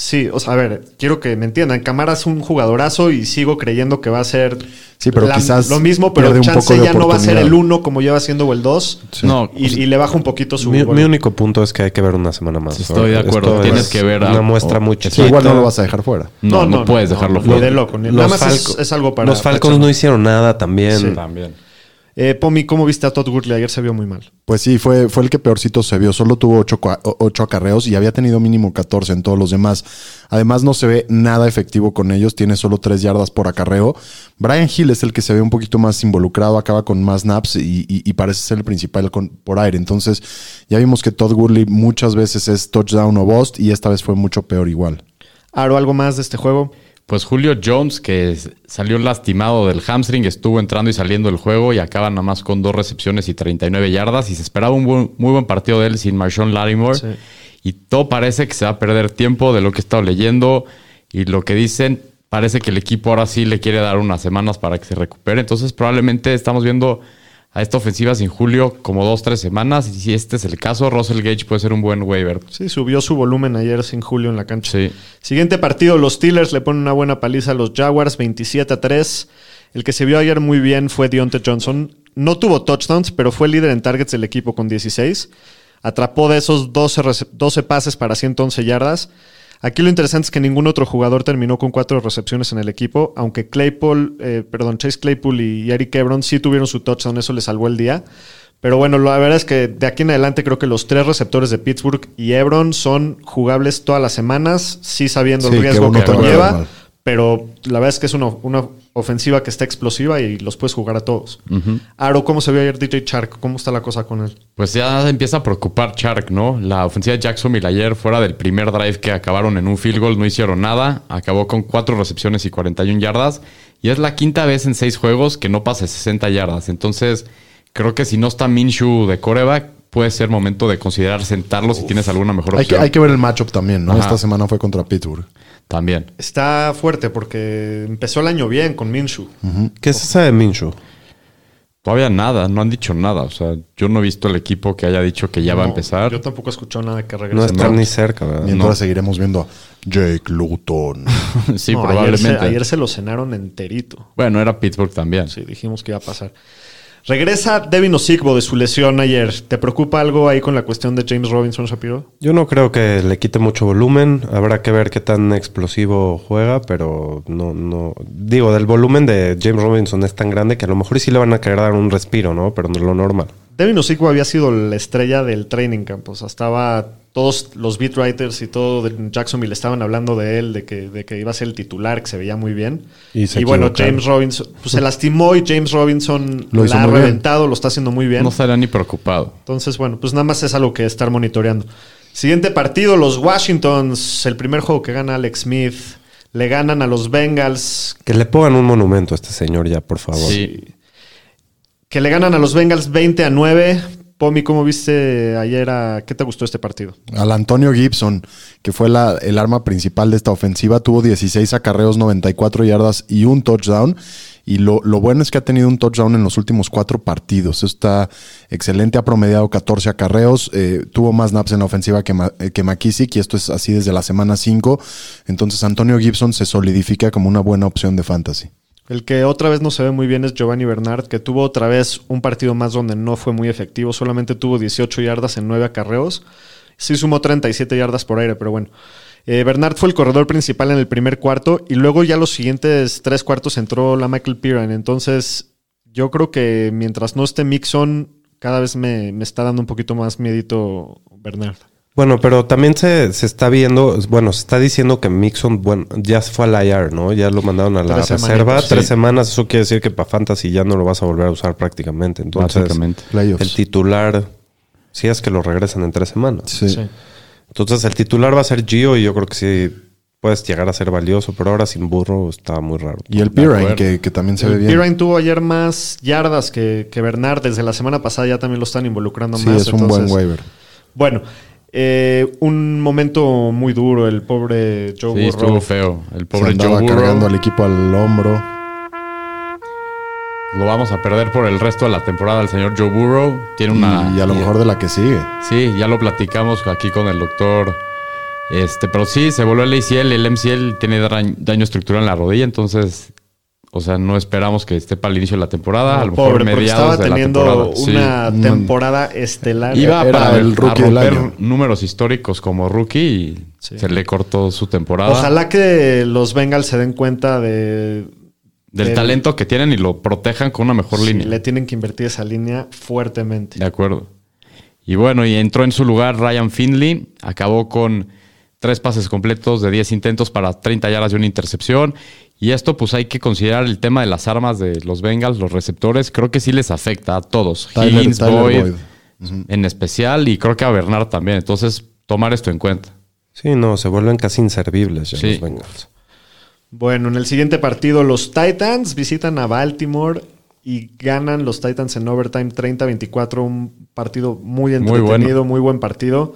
Sí, o sea, a ver, quiero que me entiendan. Camara es un jugadorazo y sigo creyendo que va a ser Sí, pero quizás lo mismo, pero chance poco de ya no va a ser el uno como lleva siendo o el 2. No, Y, y le baja un poquito su Mi, único punto es que hay que ver una semana más. Estoy de acuerdo. Esto Tienes es que ver una muestra muy Sí, Sí, chiquita. igual no lo vas a dejar fuera. no, no, puedes dejarlo Ni fuera. de loco. ni- Los Nada más es, algo para. Los Falcons no hicieron nada también. Sí. También. Eh, Pomi, ¿cómo viste a Todd Gurley? Ayer se vio muy mal. Pues sí, fue, fue el que peorcito se vio. Solo tuvo ocho, cua- o- ocho acarreos y había tenido mínimo 14 en todos los demás. Además, no se ve nada efectivo con ellos. Tiene solo tres yardas por acarreo. Brian Hill es el que se ve un poquito más involucrado, acaba con más snaps y, y- y parece ser el principal con- por aire. Entonces, ya vimos que Todd Gurley muchas veces es touchdown o bust y esta vez fue mucho peor igual. Aro, ¿algo más de este juego? Pues Julio Jones, que salió lastimado del hamstring, estuvo entrando y saliendo del juego y acaba nada más con dos recepciones y 39 yardas. Y se esperaba un buen- muy buen partido de él sin Marshawn Lattimore. Sí. Y todo parece que se va a perder tiempo de lo que he estado leyendo y lo que dicen. Parece que el equipo ahora sí le quiere dar unas semanas para que se recupere. Entonces, probablemente estamos viendo a esta ofensiva sin Julio como dos, tres semanas. Y si este es el caso, Russell Gage puede ser un buen waiver. Sí, subió su volumen ayer sin Julio en la cancha. Sí. Siguiente partido, los Steelers le ponen una buena paliza a los Jaguars, 27 a 3. El que se vio ayer muy bien fue Deontay Johnson. No tuvo touchdowns, pero fue líder en targets del equipo con 16. Atrapó de esos 12, rece- 12 pases para 111 yardas. Aquí lo interesante es que ningún otro jugador terminó con cuatro recepciones en el equipo, aunque Claypool, eh, perdón, Chase Claypool y Eric Ebron sí tuvieron su touchdown, eso le salvó el día. Pero bueno, la verdad es que de aquí en adelante creo que los tres receptores de Pittsburgh y Ebron son jugables todas las semanas, sí sabiendo Sí, el riesgo que conlleva, pero la verdad es que es una, una ofensiva que está explosiva y los puedes jugar a todos. Aro, ¿cómo se vio ayer DJ Chark? ¿Cómo está la cosa con él? Pues ya empieza a preocupar Chark, ¿no? La ofensiva de Jacksonville ayer, fuera del primer drive que acabaron en un field goal, no hicieron nada. Acabó con cuatro recepciones y 41 yardas. Y es la quinta vez en seis juegos que no pasa 60 yardas. Entonces, creo que si no está Minshew de coreback, puede ser momento de considerar sentarlo si tienes alguna mejor Hay que, opción. hay que ver el matchup también, ¿no? Ajá. Esta semana fue contra Pittsburgh. También. Está fuerte porque empezó el año bien con Minshew. ¿Qué es esa de Minshew? Todavía nada, no han dicho nada. O sea, yo no he visto el equipo que haya dicho que ya va a No, empezar. Yo tampoco he escuchado nada que No regrese. está ni cerca, ¿verdad? Mientras no. seguiremos viendo a Jake Luton. sí, No, probablemente. Ayer se, ayer se lo cenaron enterito. Bueno, era Pittsburgh también. Sí, dijimos que iba a pasar. Regresa Devin Osigbo de su lesión ayer. ¿Te preocupa algo ahí con la cuestión de James Robinson Shapiro? Yo no creo que le quite mucho volumen. Habrá que ver qué tan explosivo juega, pero no, no. Digo, del volumen de James Robinson es tan grande que a lo mejor sí le van a querer dar un respiro, ¿no? Pero no es lo normal. Devin Osigbo había sido la estrella del training camp. O sea, estaba todos los beat writers y todo de Jacksonville estaban hablando de él, de que, de que iba a ser el titular, que se veía muy bien. Y bueno. James Robinson pues, se lastimó y James Robinson Lo la ha bien. reventado, lo está haciendo muy bien. No estaría ni preocupado. Entonces, bueno, pues nada más es algo que estar monitoreando. Siguiente partido, los Washingtons, el primer juego que gana Alex Smith. Le ganan a los Bengals, Que le pongan un monumento a este señor ya, por favor. Sí. Que le ganan a los Bengals 20 a 9. Pomi, ¿cómo viste ayer? ¿Qué te gustó este partido? Al Antonio Gibson, que fue el arma principal de esta ofensiva, tuvo 16 acarreos, 94 yardas y un touchdown. Y lo, bueno es que ha tenido un touchdown en los últimos cuatro partidos. Está excelente. Ha promediado 14 acarreos. eh, tuvo más naps en la ofensiva que, eh, que. Y esto es así desde la semana 5. Entonces Antonio Gibson se solidifica como una buena opción de fantasy. El que otra vez no se ve muy bien es Giovanni Bernard, que tuvo otra vez un partido más donde no fue muy efectivo. Solamente tuvo 18 yardas en 9 acarreos. Sí sumó 37 yardas por aire, pero bueno. Eh, Bernard fue el corredor principal en el primer cuarto y luego ya los siguientes tres cuartos entró la Michael Piran. Entonces, yo creo que mientras no esté Mixon, cada vez me, me está dando un poquito más miedito Bernard. Bueno, pero también se, se está viendo, bueno, se está diciendo que Mixon, bueno, ya se fue al IR, ¿no? Ya lo mandaron a la Tres reserva. Tres sí. semanas, eso quiere decir que para Fantasy ya no lo vas a volver a usar prácticamente. Entonces, el titular, si es que lo regresan en tres semanas. Sí. Sí. Entonces, el titular va a ser Gio y yo creo que sí puedes llegar a ser valioso, pero ahora sin burro está muy raro. Y el Pirine, que, que también se ve bien. Pirine tuvo ayer más yardas que, que Bernard. Desde la semana pasada ya también lo están involucrando Sí, más. es un entonces- buen waiver. Bueno, eh, un momento muy duro. El pobre Joe Sí, Burrow. estuvo feo. El pobre Joe cargando Burrow al equipo al hombro. lo vamos a perder por el resto de la temporada. El señor Joe Burrow tiene una... y a lo mejor de la que sigue. Sí, ya lo platicamos aquí con el doctor. Este, pero sí, se volvió el ACL. El MCL tiene daño, daño estructural en la rodilla, entonces, o sea, no esperamos que esté para el inicio de la temporada. a lo mejor Pobre, porque mediados estaba de la teniendo temporada. Una temporada estelar. Iba Era para el rookie a del romper año. números históricos como rookie y Sí. se le cortó su temporada. Ojalá que los Bengals se den cuenta de... Del del- talento que tienen y lo protejan con una mejor Sí, línea. le tienen que invertir esa línea fuertemente. De acuerdo. Y bueno, y entró en su lugar Ryan Finley. Acabó con tres pases completos de 10 intentos para 30 yardas y una intercepción. Y esto, pues hay que considerar el tema de las armas de los Bengals, los receptores. Creo que sí les afecta a todos. Tyler- Higgins, Tyler Boyd, Boyd. en especial, y creo que a Bernard también. Entonces, tomar esto en cuenta. Sí, no, se vuelven casi inservibles ya Sí. los Bengals. Bueno, en el siguiente partido los Titans visitan a Baltimore y ganan los Titans en overtime 30-24, un partido muy Muy entretenido, muy, bueno. buen partido.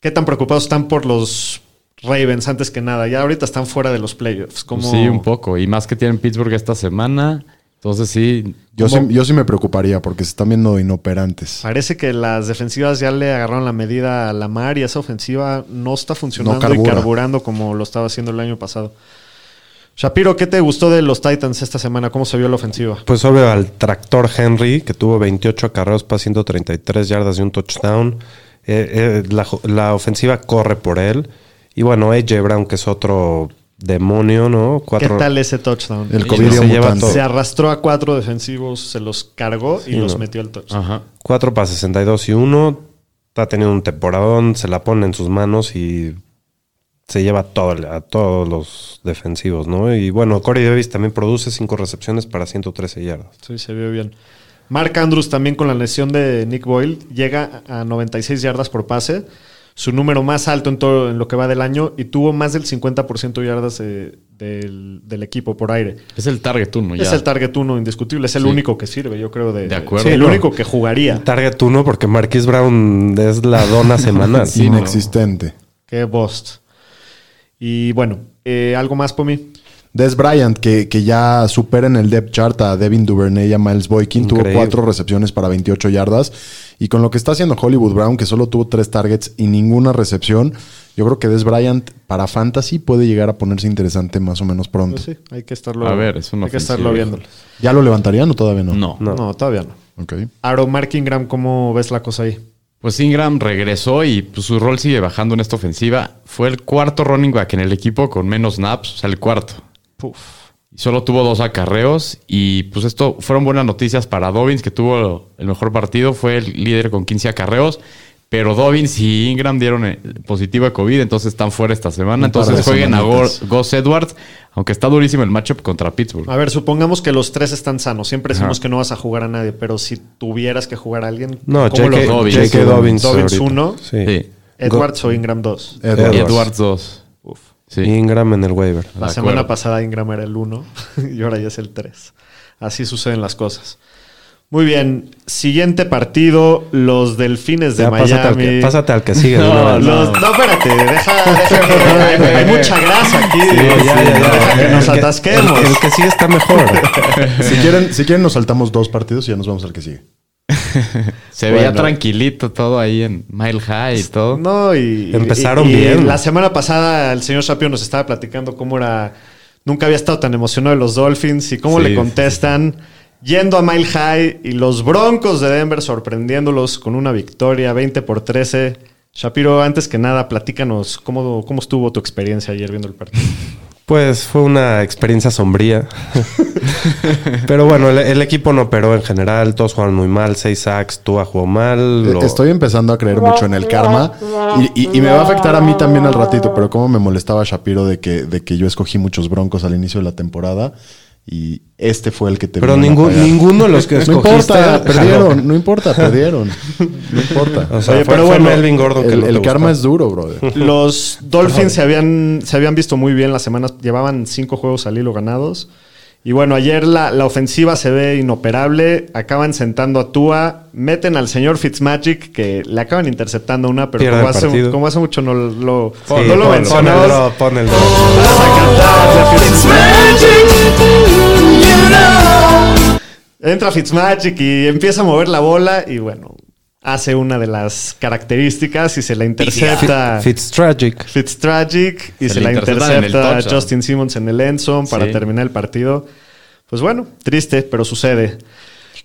¿Qué tan preocupados están por los Ravens antes que nada? Ya ahorita están fuera de los playoffs. ¿Cómo- Pues sí, un poco. Y más que tienen Pittsburgh esta semana. Entonces sí. Yo sí, yo sí me preocuparía porque se están viendo inoperantes. Parece que las defensivas ya le agarraron la medida a la mar y esa ofensiva no está funcionando y carbura. carburando como lo estaba haciendo el año pasado. Shapiro, ¿qué te gustó de los Titans esta semana? ¿Cómo se vio la ofensiva? Pues obvio al tractor Henry, que tuvo 28 acarreos para 133 yardas y un touchdown. Eh, eh, la ofensiva corre por él. Y bueno, AJ Brown, que es otro demonio, ¿no? Cuatro, ¿Qué tal ese touchdown? El Sí, Covidio se lleva todo. Se arrastró a cuatro defensivos, se los cargó y los metió al touchdown. Ajá. 4 para 62 y 1. Está teniendo un temporadón, se la pone en sus manos y se lleva a, todo, a todos los defensivos, ¿no? Y bueno, Corey Davis también produce 5 recepciones para 113 yardas. Sí, se vio bien. Mark Andrews también con la lesión de Nick Boyle llega a 96 yardas por pase, su número más alto en todo en lo que va del año y tuvo más del 50% de yardas eh, del, del equipo por aire. Es el target uno ya. Es el target uno indiscutible, es el Sí. único que sirve, yo creo de, De acuerdo. el Sí, no. único que jugaría. Target 1 porque Marquis Brown es la dona semanal. Inexistente. Qué bust. Y bueno, eh, algo más por mí. Des Bryant, que, que ya supera en el depth chart a Devin Duvernay y a Miles Boykin, tuvo cuatro recepciones para 28 yardas. Y con lo que está haciendo Hollywood Brown, que solo tuvo tres targets y ninguna recepción, yo creo que Des Bryant para Fantasy puede llegar a ponerse interesante más o menos pronto. Pues sí, hay que estarlo, A ver, es una hay que estarlo viendo. híjoles. ¿Ya lo levantarían o todavía no? No. No. No. todavía no. Ok. Aro Mark Ingram, ¿cómo ves la cosa ahí? Pues Ingram regresó y pues, su rol sigue bajando en esta ofensiva. Fue el cuarto running back en el equipo con menos snaps, o sea, el cuarto. Puf. Y solo tuvo dos acarreos y pues esto fueron buenas noticias para Dobbins, que tuvo el mejor partido, fue el líder con 15 acarreos. Pero Dobbins y Ingram dieron eh, positivo de COVID, entonces están fuera esta semana. Entonces jueguen a. Gus Edwards, aunque está durísimo el matchup contra Pittsburgh. A ver, supongamos que los tres están sanos. Siempre decimos Ajá. que no vas a jugar a nadie, pero si tuvieras que jugar a alguien, No, ¿cómo Dobbins? Dobbins. Dobbins ahorita. uno. Sí. Sí. Edwards o Ingram 2. Edwards. Y Edwards 2. Sí. Ingram en el waiver. La De semana acuerdo. pasada Ingram era el 1 y ahora ya es el 3. Así suceden las cosas. Muy bien. Siguiente partido, los Delfines de Ya, Miami. pásate, al que, pásate al que sigue. vez. Los- no, espérate, deja, deja hay, hay mucha grasa aquí. Sí, ya, ya, ya. Deja que nos El atasquemos. El, el que sigue está mejor. Si quieren, si quieren nos saltamos dos partidos y ya nos vamos al que sigue. Se veía tranquilito todo ahí en Mile High y todo. No, y, Empezaron y- y bien. La semana pasada el señor Shapiro nos estaba platicando cómo era. Nunca había estado tan emocionado de los Dolphins y cómo Sí, le contestan. Yendo a Mile High y los Broncos de Denver sorprendiéndolos con una victoria 20 por 13. Shapiro, antes que nada, platícanos cómo, cómo estuvo tu experiencia ayer viendo el partido. Pues fue una experiencia sombría. Pero bueno, el, el equipo no operó en general. Todos jugaron muy mal. Seis sacks, Tua jugó mal. lo- Eh, Estoy empezando a creer mucho en el karma y, y- y me va a afectar a mí también al ratito, pero como me molestaba Shapiro de que, de que yo escogí muchos broncos al inicio de la temporada Y este fue el que te Pero ningún, ninguno de los que No escogiste... importa, jaló. perdieron. No importa, perdieron. No importa. O sea, Oye, fue, pero fue bueno, Melvin Gordon que el no el karma es duro, brother. Los Dolphins se habían, se habían visto muy bien las semanas. Llevaban cinco juegos al hilo ganados. Y bueno, ayer la, la ofensiva se ve inoperable. Acaban sentando a Tua. Meten al señor Fitzmagic, que le acaban interceptando una, pero como hace, como hace mucho no lo, Sí, no lo mencionamos. drop, pon el drop. Vas a cantarle a Fitzmagic. Entra Fitzmagic y empieza a mover la bola y bueno, hace una de las características y se la intercepta. Fitztragic. Fitztragic y Se la intercepta. Justin Simmons en el end zone para Sí. terminar el partido. Pues bueno, triste, pero sucede.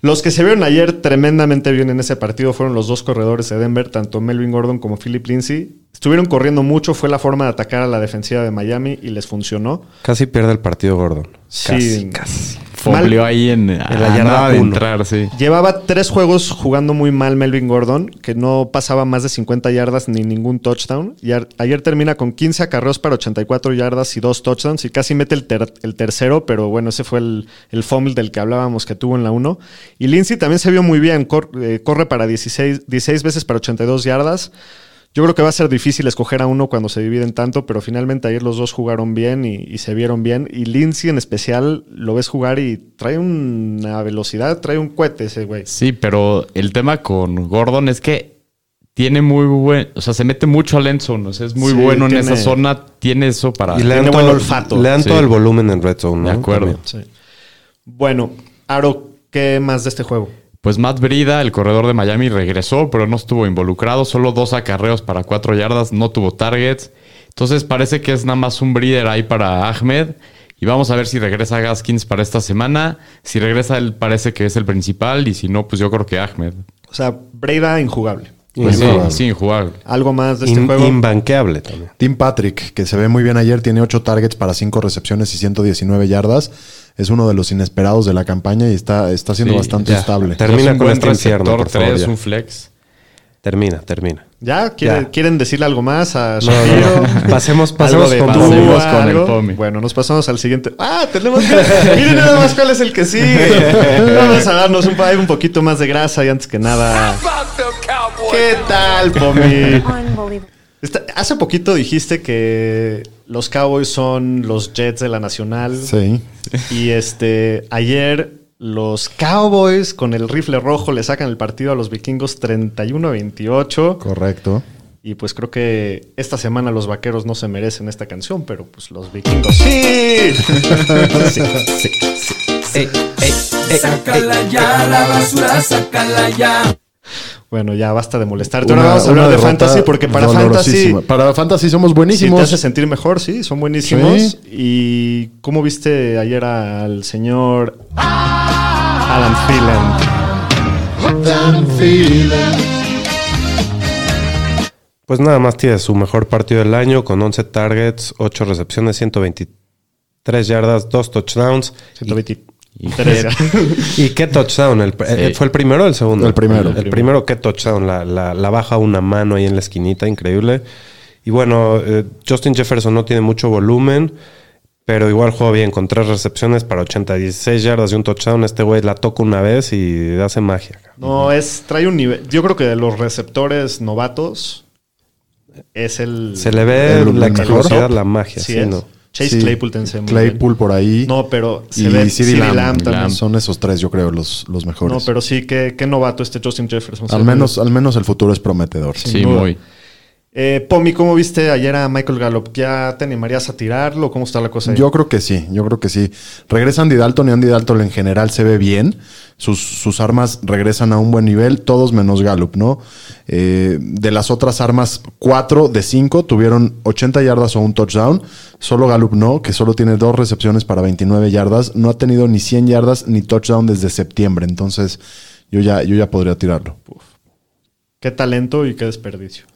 Los que se vieron ayer tremendamente bien en ese partido fueron los dos corredores de Denver, tanto Melvin Gordon como Philip Lindsay. Estuvieron corriendo mucho, fue la forma de atacar a la defensiva de Miami y les funcionó. Casi pierde el partido Gordon. Sí. Casi, casi. Fombleó ahí en, la yarda de entrar, sí. Llevaba tres juegos jugando muy mal Melvin Gordon, que no pasaba más de 50 yardas ni ningún touchdown. Y ayer termina con 15 acarreos para 84 yardas y dos touchdowns y casi mete el, ter- el tercero, pero bueno, ese fue el, el fumble del que hablábamos que tuvo en la 1. Y Lindsay también se vio muy bien, cor- eh, corre para 16, 16 veces para 82 yardas. Yo creo que va a ser difícil escoger a uno cuando se dividen tanto, pero finalmente ayer los dos jugaron bien y, y se vieron bien. Y Lindsay en especial lo ves jugar y trae una velocidad, trae un cohete ese güey. Sí, pero el tema con Gordon es que tiene muy buen, o sea, se mete mucho al end zone, o sea, es muy Sí, bueno tiene- en esa zona, tiene eso para... Y le dan, todo, buen olfato. le dan Sí. todo el volumen en Red Zone, ¿no? De acuerdo. Sí. Bueno, Aro, ¿qué más de este juego? Pues Matt Brida, el corredor de Miami, regresó, pero no estuvo involucrado. Solo dos acarreos para cuatro yardas, no tuvo targets. Entonces parece que es nada más un breeder ahí para Ahmed. Y vamos a ver si regresa Gaskins para esta semana. Si regresa, él parece que es el principal. Y si no, pues yo creo que Ahmed. O sea, Breda injugable. Pues sí, injugable. ¿Algo más de este In- juego? Inbanqueable también. Tim Patrick, que se ve muy bien ayer, tiene 8 targets para 5 recepciones y 119 yardas. Es uno de los inesperados de la campaña y está, está siendo Sí, bastante ya. estable. Termina Es con este infierno, receptor por favor, tres, ya. un flex. Termina, termina. ¿Ya? ¿Quiere- Ya. ¿Quieren decirle algo más a No, Shapiro? no, no. Pasemos, pasemos de con. Pasemos con el? Pomi. Bueno, nos pasamos al siguiente. Ah, tenemos que... Miren nada más cuál es el que sigue. Vamos a darnos un, un poquito más de grasa y antes que nada... ¿Qué tal, Pomi? Está- hace poquito dijiste que los Cowboys son los Jets de la Nacional. Sí. Y este, ayer los Cowboys con el rifle rojo le sacan el partido a los vikingos 31 a 28. Correcto. Y pues creo que esta semana los vaqueros no se merecen esta canción, pero pues los vikingos sí. Sácala ya, la basura, sácala ya. Bueno, ya basta de molestarte. Ahora vamos a hablar de fantasy porque para fantasy. Para fantasy somos si buenísimos. te hace sentir mejor, sí, son buenísimos. Sí. ¿Y cómo viste ayer al señor Adam Thielen? Pues nada más tiene su mejor partido del año con 11 targets, 8 recepciones, 123 yardas, 2 touchdowns. 123. ¿Y qué touchdown? El- eh, ¿Fue el primero o el segundo? El primero. El, primero, qué touchdown. La, la- la baja una mano ahí en la esquinita, increíble. Y bueno, eh, Justin Jefferson no tiene mucho volumen, pero igual juega bien con tres recepciones para 80, 16 yardas y un touchdown. Este güey la toca una vez y hace magia. No, es, trae un nivel. Yo creo que de los receptores novatos es el. Se le ve El- la explosividad, la magia. Sí, sí, es. ¿no? Chase Sí. Claypool te enseña muy Claypool bien. por ahí. No, pero se y ve Lamb. Lamb también. Son esos tres, yo creo, los, los mejores. No, pero sí, qué, qué novato este Justin Jefferson. al, menos, al menos el futuro es prometedor. Sí, duda. muy. Eh, Pomi, ¿cómo viste ayer a Michael Gallup? ¿Ya te animarías a tirarlo? ¿Cómo está la cosa ahí? Yo creo que sí, yo creo que sí. Regresa Andy Dalton y Andy Dalton en general se ve bien. Sus, sus armas regresan a un buen nivel, todos menos Gallup, ¿no? Eh, de las otras armas, cuatro de cinco tuvieron 80 yardas o un touchdown. Solo Gallup no, que solo tiene dos recepciones para 29 yardas. No ha tenido ni 100 yardas ni touchdown desde septiembre. Entonces, yo ya, yo ya podría tirarlo. Qué talento y qué desperdicio.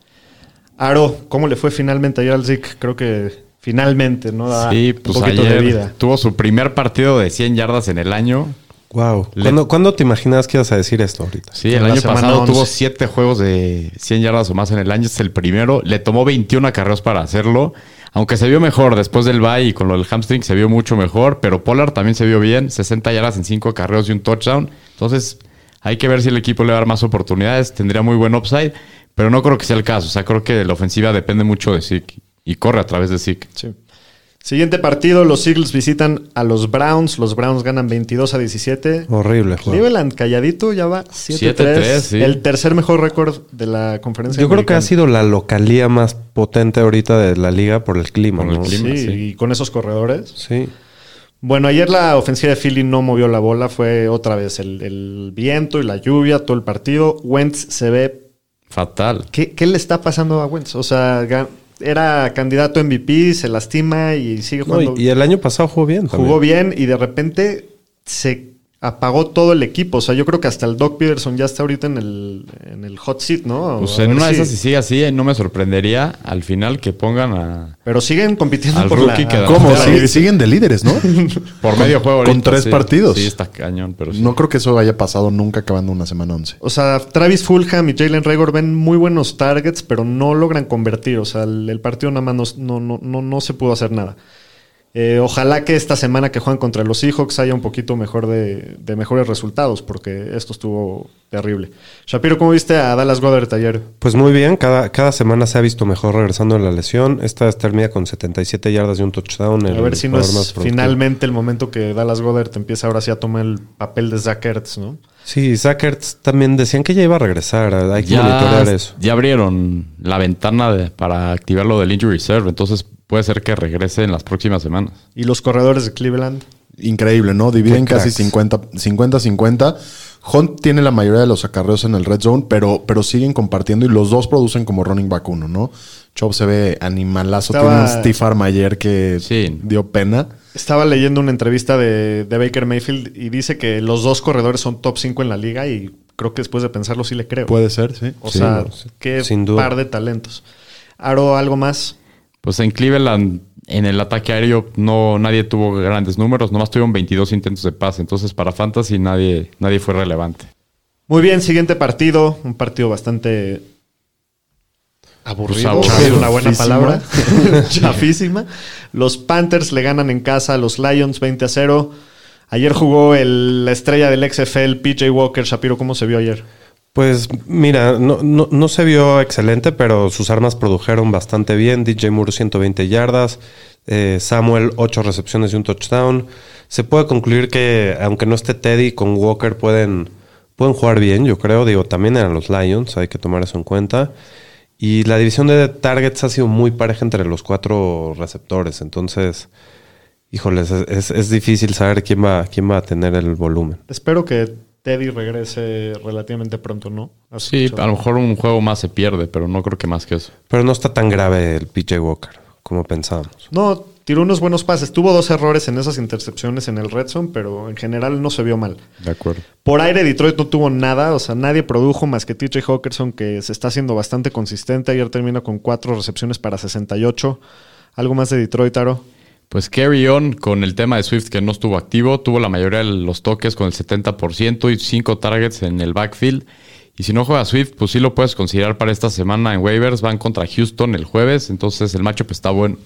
Aro, ¿cómo le fue finalmente ayer al Zik? Creo que finalmente, ¿no? Da Sí, un pues poquito ayer de vida. tuvo su primer partido de 100 yardas en el año. Wow. Le- ¿Cuándo, cuándo te imaginas que ibas a decir esto ahorita? Sí, el año pasado 11. tuvo 7 juegos de 100 yardas o más en el año. Este es el primero. Le tomó 21 acarreos para hacerlo. Aunque se vio mejor después del bye y con lo del hamstring se vio mucho mejor, pero Pollard también se vio bien, 60 yardas en 5 carreos y un touchdown. Entonces, hay que ver si el equipo le va a dar más oportunidades, tendría muy buen upside, pero no creo que sea el caso. O sea, creo que la ofensiva depende mucho de Zeke y corre a través de Zeke. Sí. Siguiente partido, los Eagles visitan a los Browns. Los Browns ganan 22 a 17. Horrible juego. Cleveland calladito ya va 7-3. 7-3, sí. El tercer mejor récord de la conferencia. Yo creo que ha sido la localía más potente ahorita de la liga por el clima, Por el ¿no? clima. Sí, sí. y con esos corredores. Sí. Bueno, ayer la ofensiva de Philly no movió la bola. Fue otra vez el, el viento y la lluvia, todo el partido. Wentz se ve. Fatal. ¿Qué, qué le está pasando a Wentz? O sea, era candidato MVP, se lastima y sigue No, jugando. y, y el año pasado jugó bien también. jugó bien y de repente se apagó todo el equipo. O sea, yo creo que hasta el Doc Peterson ya está ahorita en el, en el hot seat, ¿no? Pues A en una de si- esas, si sigue así, no me sorprendería al final que pongan a. Pero siguen compitiendo Al por rookie la... que ¿Cómo? Sí, siguen de líderes, ¿no? Por medio juego. con tres sí. partidos. Sí, está cañón, pero sí. No creo que eso haya pasado nunca acabando una semana 11. O sea, Travis Fulham y Jalen Rager ven muy buenos targets, pero no logran convertir. O sea, el, el partido nada más no, no, no, no se pudo hacer nada. Eh, ojalá que esta semana que juegan contra los Seahawks haya un poquito mejor de, de mejores resultados, porque esto estuvo terrible. Shapiro, ¿cómo viste a Dallas Goddard ayer? Pues muy bien, cada, cada semana se ha visto mejor regresando de la lesión. Esta termina con 77 yardas y un touchdown. A ver si no es finalmente el momento que Dallas Goddard empieza ahora sí a tomar el papel de Zach Ertz, ¿no? Sí, Zach Ertz también decían que ya iba a regresar. Hay que monitorear Ya, eso. ya abrieron la ventana de- para activar lo del injury reserve, entonces puede ser que regrese en las próximas semanas. Y los corredores de Cleveland. Increíble, ¿no? Dividen casi cracks. 50 50-50. Hunt tiene la mayoría de los acarreos en el red zone, pero, pero siguen compartiendo y los dos producen como running back uno, ¿no? Chop se ve animalazo. Estaba- Tiene un Steve Arm ayer que Sí. dio pena. Estaba leyendo una entrevista de, de Baker Mayfield y dice que los dos corredores son top 5 en la liga y creo que después de pensarlo sí le creo. Puede ser, sí. o Sí, sea, sí. qué Sin duda. par de talentos. Aro, ¿algo más? Pues en Cleveland, en el ataque aéreo, no, nadie tuvo grandes números, nomás tuvieron 22 intentos de pase, entonces para Fantasy nadie, nadie fue relevante. Muy bien, siguiente partido. Un partido bastante aburrido. Pues, es una buena chafísima. palabra. Chafísima. Los Panthers le ganan en casa a los Lions 20 a 0. Ayer jugó el- la estrella del XFL, PJ Walker. Shapiro, ¿cómo se vio ayer? Pues mira, no, no, no se vio excelente, pero sus armas produjeron bastante bien. DJ Moore 120 yardas, eh, Samuel 8 recepciones y un touchdown. Se puede concluir que aunque no esté Teddy, con Walker pueden, pueden jugar bien, yo creo. Digo, también eran los Lions, hay que tomar eso en cuenta. Y la división de targets ha sido muy pareja entre los cuatro receptores. Entonces, híjoles, es, es- es difícil saber quién va, quién va a tener el volumen. Espero que Teddy regrese relativamente pronto, ¿no? ¿Has Sí, escuchado? a lo mejor un juego más se pierde, pero no creo que más que eso. Pero no está tan grave el PJ Walker como pensábamos. No, tiró unos buenos pases. Tuvo dos errores en esas intercepciones en el red zone, pero en general no se vio mal. De acuerdo. Por aire, Detroit no tuvo nada, o sea, nadie produjo más que TJ Hawkinson, que se está haciendo bastante consistente. Ayer termina con cuatro recepciones para 68. ¿Algo más de Detroit, Aro? Pues carry on con el tema de Swift que no estuvo activo, tuvo la mayoría de los toques con el 70% y 5 targets en el backfield. Y si no juega Swift, pues sí lo puedes considerar para esta semana en waivers. Van contra Houston el jueves, entonces el matchup está bueno.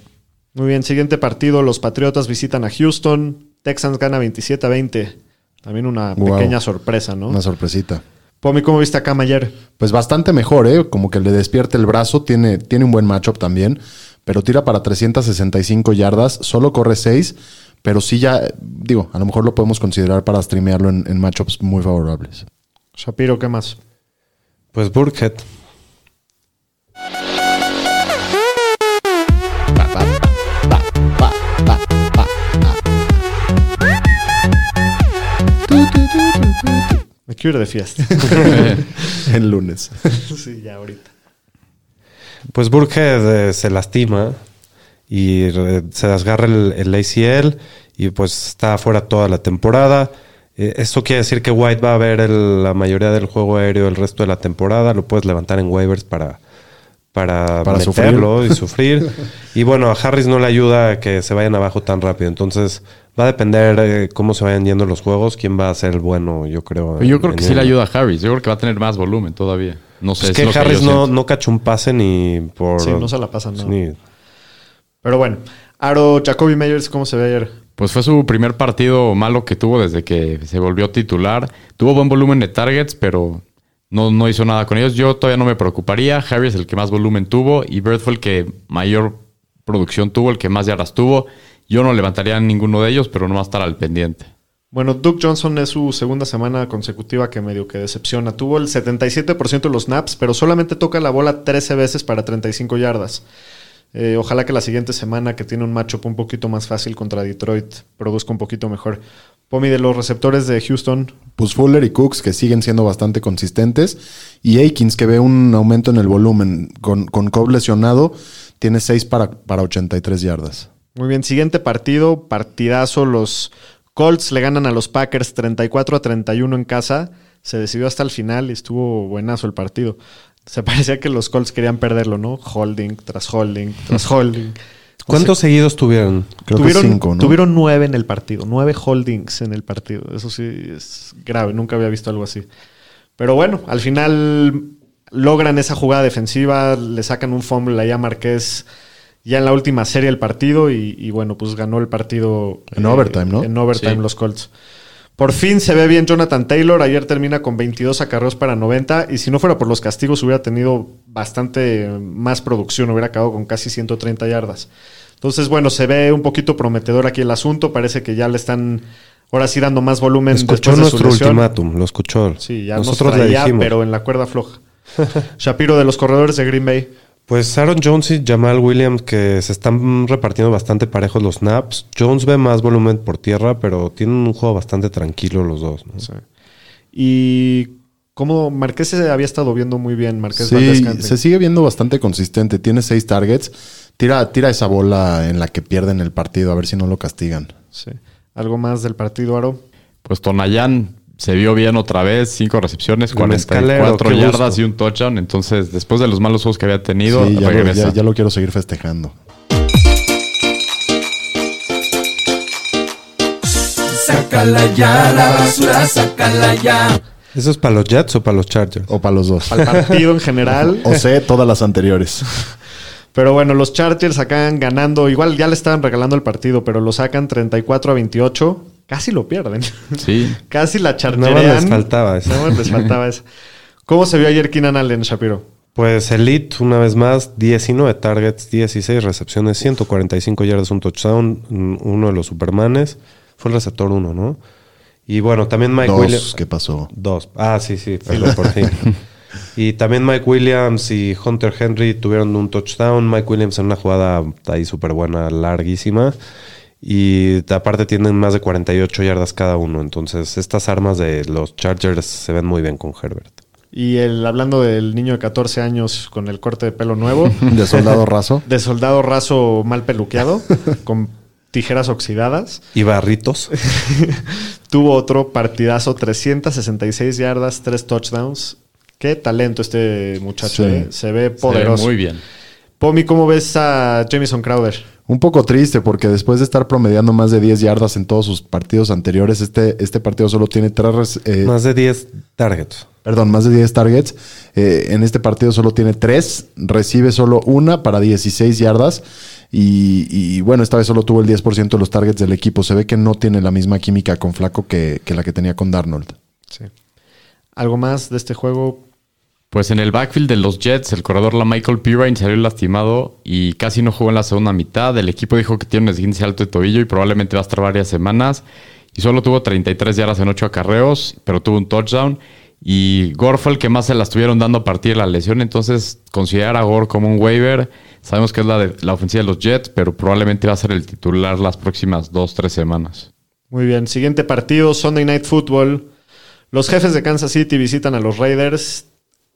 Muy bien, siguiente partido. Los Patriotas visitan a Houston. Texans gana 27 a 20. También una Wow. pequeña sorpresa, ¿no? Una sorpresita. Pomi, ¿cómo viste a Cam ayer? Pues bastante mejor, ¿eh? Como que le despierte el brazo, tiene, tiene un buen matchup también, pero tira para 365 yardas, solo corre 6, pero sí ya, digo, a lo mejor lo podemos considerar para streamearlo en, en matchups muy favorables. Shapiro, ¿qué más? Pues Burkhead. Me quiero ir de fiesta. El lunes. sí, ya ahorita. Pues Burkhead eh, se lastima y eh, se desgarra el, el ACL y pues está fuera toda la temporada. Eh, esto quiere decir que White va a ver el- la mayoría del juego aéreo el resto de la temporada. Lo puedes levantar en waivers para, para, Para meterlo y sufrir. Y bueno, a Harris no le ayuda que se vayan abajo tan rápido. Entonces va a depender eh, cómo se vayan yendo los juegos, quién va a ser el bueno, yo creo. Pero yo en- creo que sí le ayuda a Harris. Yo creo que va a tener más volumen todavía. No sé. Es es que lo Harris yo no, no cachó un pase ni por... Sí, no se la pasa nada. ni- Pero bueno, Aro, Jacoby Meyers, ¿cómo se ve ayer? Pues fue su primer partido malo que tuvo desde que se volvió titular. Tuvo buen volumen de targets, pero no, no hizo nada con ellos. Yo todavía no me preocuparía. Harry es el que más volumen tuvo y Bird fue el que mayor producción tuvo, el que más yardas tuvo. Yo no levantaría a ninguno de ellos, pero no va a estar al pendiente. Bueno, Duke Johnson es su segunda semana consecutiva que medio que decepciona. Tuvo el 77% de los snaps, pero solamente toca la bola 13 veces para 35 yardas. Eh, ojalá que la siguiente semana, que tiene un matchup un poquito más fácil contra Detroit, produzca un poquito mejor. Pomi, de los receptores de Houston, Pues Fuller y Cooks que siguen siendo bastante consistentes. Y Aikins que ve un aumento en el volumen. Con, con Cobb lesionado, tiene 6 para, para 83 yardas. Muy bien, siguiente partido, partidazo. Los Colts le ganan a los Packers 34 a 31 en casa. Se decidió hasta el final y estuvo buenazo el partido. Se parecía que los Colts querían perderlo, ¿no? Holding tras holding tras holding. ¿Cuántos seguidos tuvieron? Creo tuvieron, que 5, ¿no? tuvieron nueve en el partido, nueve holdings en el partido. Eso sí es grave, nunca había visto algo así. Pero bueno, al final logran esa jugada defensiva, le sacan un fumble ahí a Marqués ya en la última serie del partido y, y bueno, pues ganó el partido. En overtime, ¿no? En overtime Sí. los Colts. Por fin se ve bien Jonathan Taylor. Ayer termina con 22 acarreos para 90. Y si no fuera por los castigos, hubiera tenido bastante más producción. Hubiera acabado con casi 130 yardas. Entonces, bueno, se ve un poquito prometedor aquí el asunto. Parece que ya le están ahora sí dando más volumen. Escuchó de su nuestro lesión. ultimátum, lo escuchó. Sí, ya Nosotros nos le traía, dijimos. pero en la cuerda floja. Shapiro de los corredores de Green Bay. Pues Aaron Jones y Jamal Williams que se están repartiendo bastante parejos los snaps. Jones ve más volumen por tierra, pero tienen un juego bastante tranquilo los dos. ¿no? Sí. Y como Marqués se había estado viendo muy bien, Marqués Sí, se sigue viendo bastante consistente. Tiene 6 targets. Tira, tira esa bola en la que pierden el partido, a ver si no lo castigan. Sí. ¿Algo más del partido, Aro? Pues Tonayán se vio bien otra vez, cinco recepciones, El 44 mezcalero, qué yardas gusto. y un touchdown. Entonces, después de los malos juegos que había tenido, Sí, ya, lo, regresa. ya- ya lo quiero seguir festejando. Sácala ya, la basura, sácala ya. ¿Eso es para los Jets o para los Chargers? O para los dos. Al partido en general. O sé todas las anteriores. Pero bueno, los Chargers acaban ganando. Igual ya le estaban regalando el partido, pero lo sacan 34 a 28. Casi lo pierden. Sí. Casi la charterean. más les faltaba eso. Les faltaba eso. ¿Cómo se vio ayer Keenan Allen, Shapiro? Pues Elite, una vez más, 19 targets, 16 recepciones, 145 yardas, un touchdown, mm, uno de los Supermanes. Fue el receptor uno, ¿no? Y bueno, también Mike Dos, Williams. ¿qué pasó? Dos. Ah, sí, sí, perdón, por fin. Y también Mike Williams y Hunter Henry tuvieron un touchdown. Mike Williams en una jugada ahí súper buena, larguísima. Y aparte tienen más de 48 yardas cada uno. Entonces, estas armas de los Chargers se ven muy bien con Herbert. Y el, hablando del niño de 14 años con el corte de pelo nuevo, De soldado raso. de soldado raso mal peluqueado, con tijeras oxidadas. Y Barritos. Tuvo otro partidazo, 366 yardas, 3 touchdowns. Qué talento este muchacho, Sí. ¿eh? se ve Se ve poderoso. muy bien. Pomi, ¿cómo ves a Jamison Crowder? Un poco triste porque después de estar promediando más de 10 yardas en todos sus partidos anteriores, este, este partido solo tiene tres, eh, Más de 10 targets. perdón, más de 10 targets. Eh, en este partido solo tiene 3, recibe solo una para 16 yardas. Y, y, bueno, esta vez solo tuvo el 10% de los targets del equipo. Se ve que no tiene la misma química con Flaco que, que la que tenía con Darnold. Sí. ¿Algo más de este juego? Pues en el backfield de los Jets, el corredor la Michael Pirine salió lastimado y casi no jugó en la segunda mitad. El equipo dijo que tiene un esguince alto de tobillo y probablemente va a estar varias semanas. Y solo tuvo 33 yardas en 8 acarreos, pero tuvo un touchdown. Y Gore fue el que más se la estuvieron dando a partir de la lesión. Entonces, considerar a Gore como un waiver. Sabemos que es la, de, la ofensiva de los Jets, pero probablemente va a ser el titular las próximas 2-3 semanas. Muy bien. Siguiente partido, Sunday Night Football. Los jefes de Kansas City visitan a los Raiders.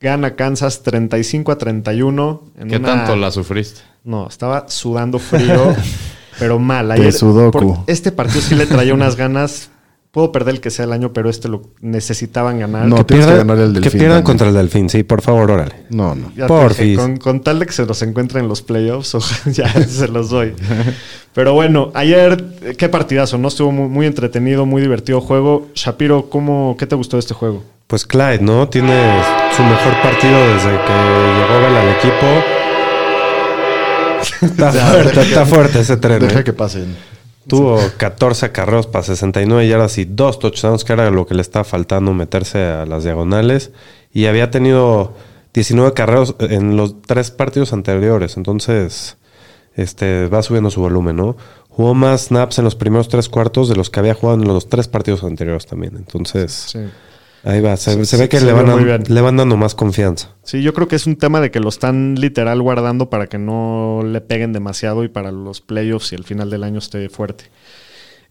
Gana Kansas 35 a 31. En ¿Qué una- tanto la sufriste? No, estaba sudando frío, pero mal. Sudoku. por- este partido sí le traía unas ganas. Puedo perder el que sea el año, pero este lo necesitaban ganar. No, Que que Pierdan- ganar el que Delfín pierdan también. contra el Delfín, sí, por favor, órale. No, no. Ya dije, con, con tal de que se los encuentren en los playoffs, ojalá, ya se los doy. Pero bueno, ayer, eh, qué partidazo, ¿no? Estuvo muy, muy entretenido, muy divertido juego. Shapiro, ¿cómo, ¿qué te gustó de este juego? Pues Clyde, ¿no? Tiene su mejor partido desde que llegó Bell al equipo. Está fuerte, está fuerte ese tren. Deja ¿eh? que pasen. Tuvo 14 carreros para 69 yardas y dos touchdowns, que era lo que le estaba faltando meterse a las diagonales. Y había tenido 19 carreros en los tres partidos anteriores. Entonces, este va subiendo su volumen, ¿no? Jugó más snaps en los primeros tres cuartos de los que había jugado en los tres partidos anteriores también. Entonces, Sí. Ahí va. Se, Sí, se ve que se le van, le dando más confianza. Sí, yo creo que es un tema de que lo están literal guardando para que no le peguen demasiado y para los playoffs y el final del año esté fuerte.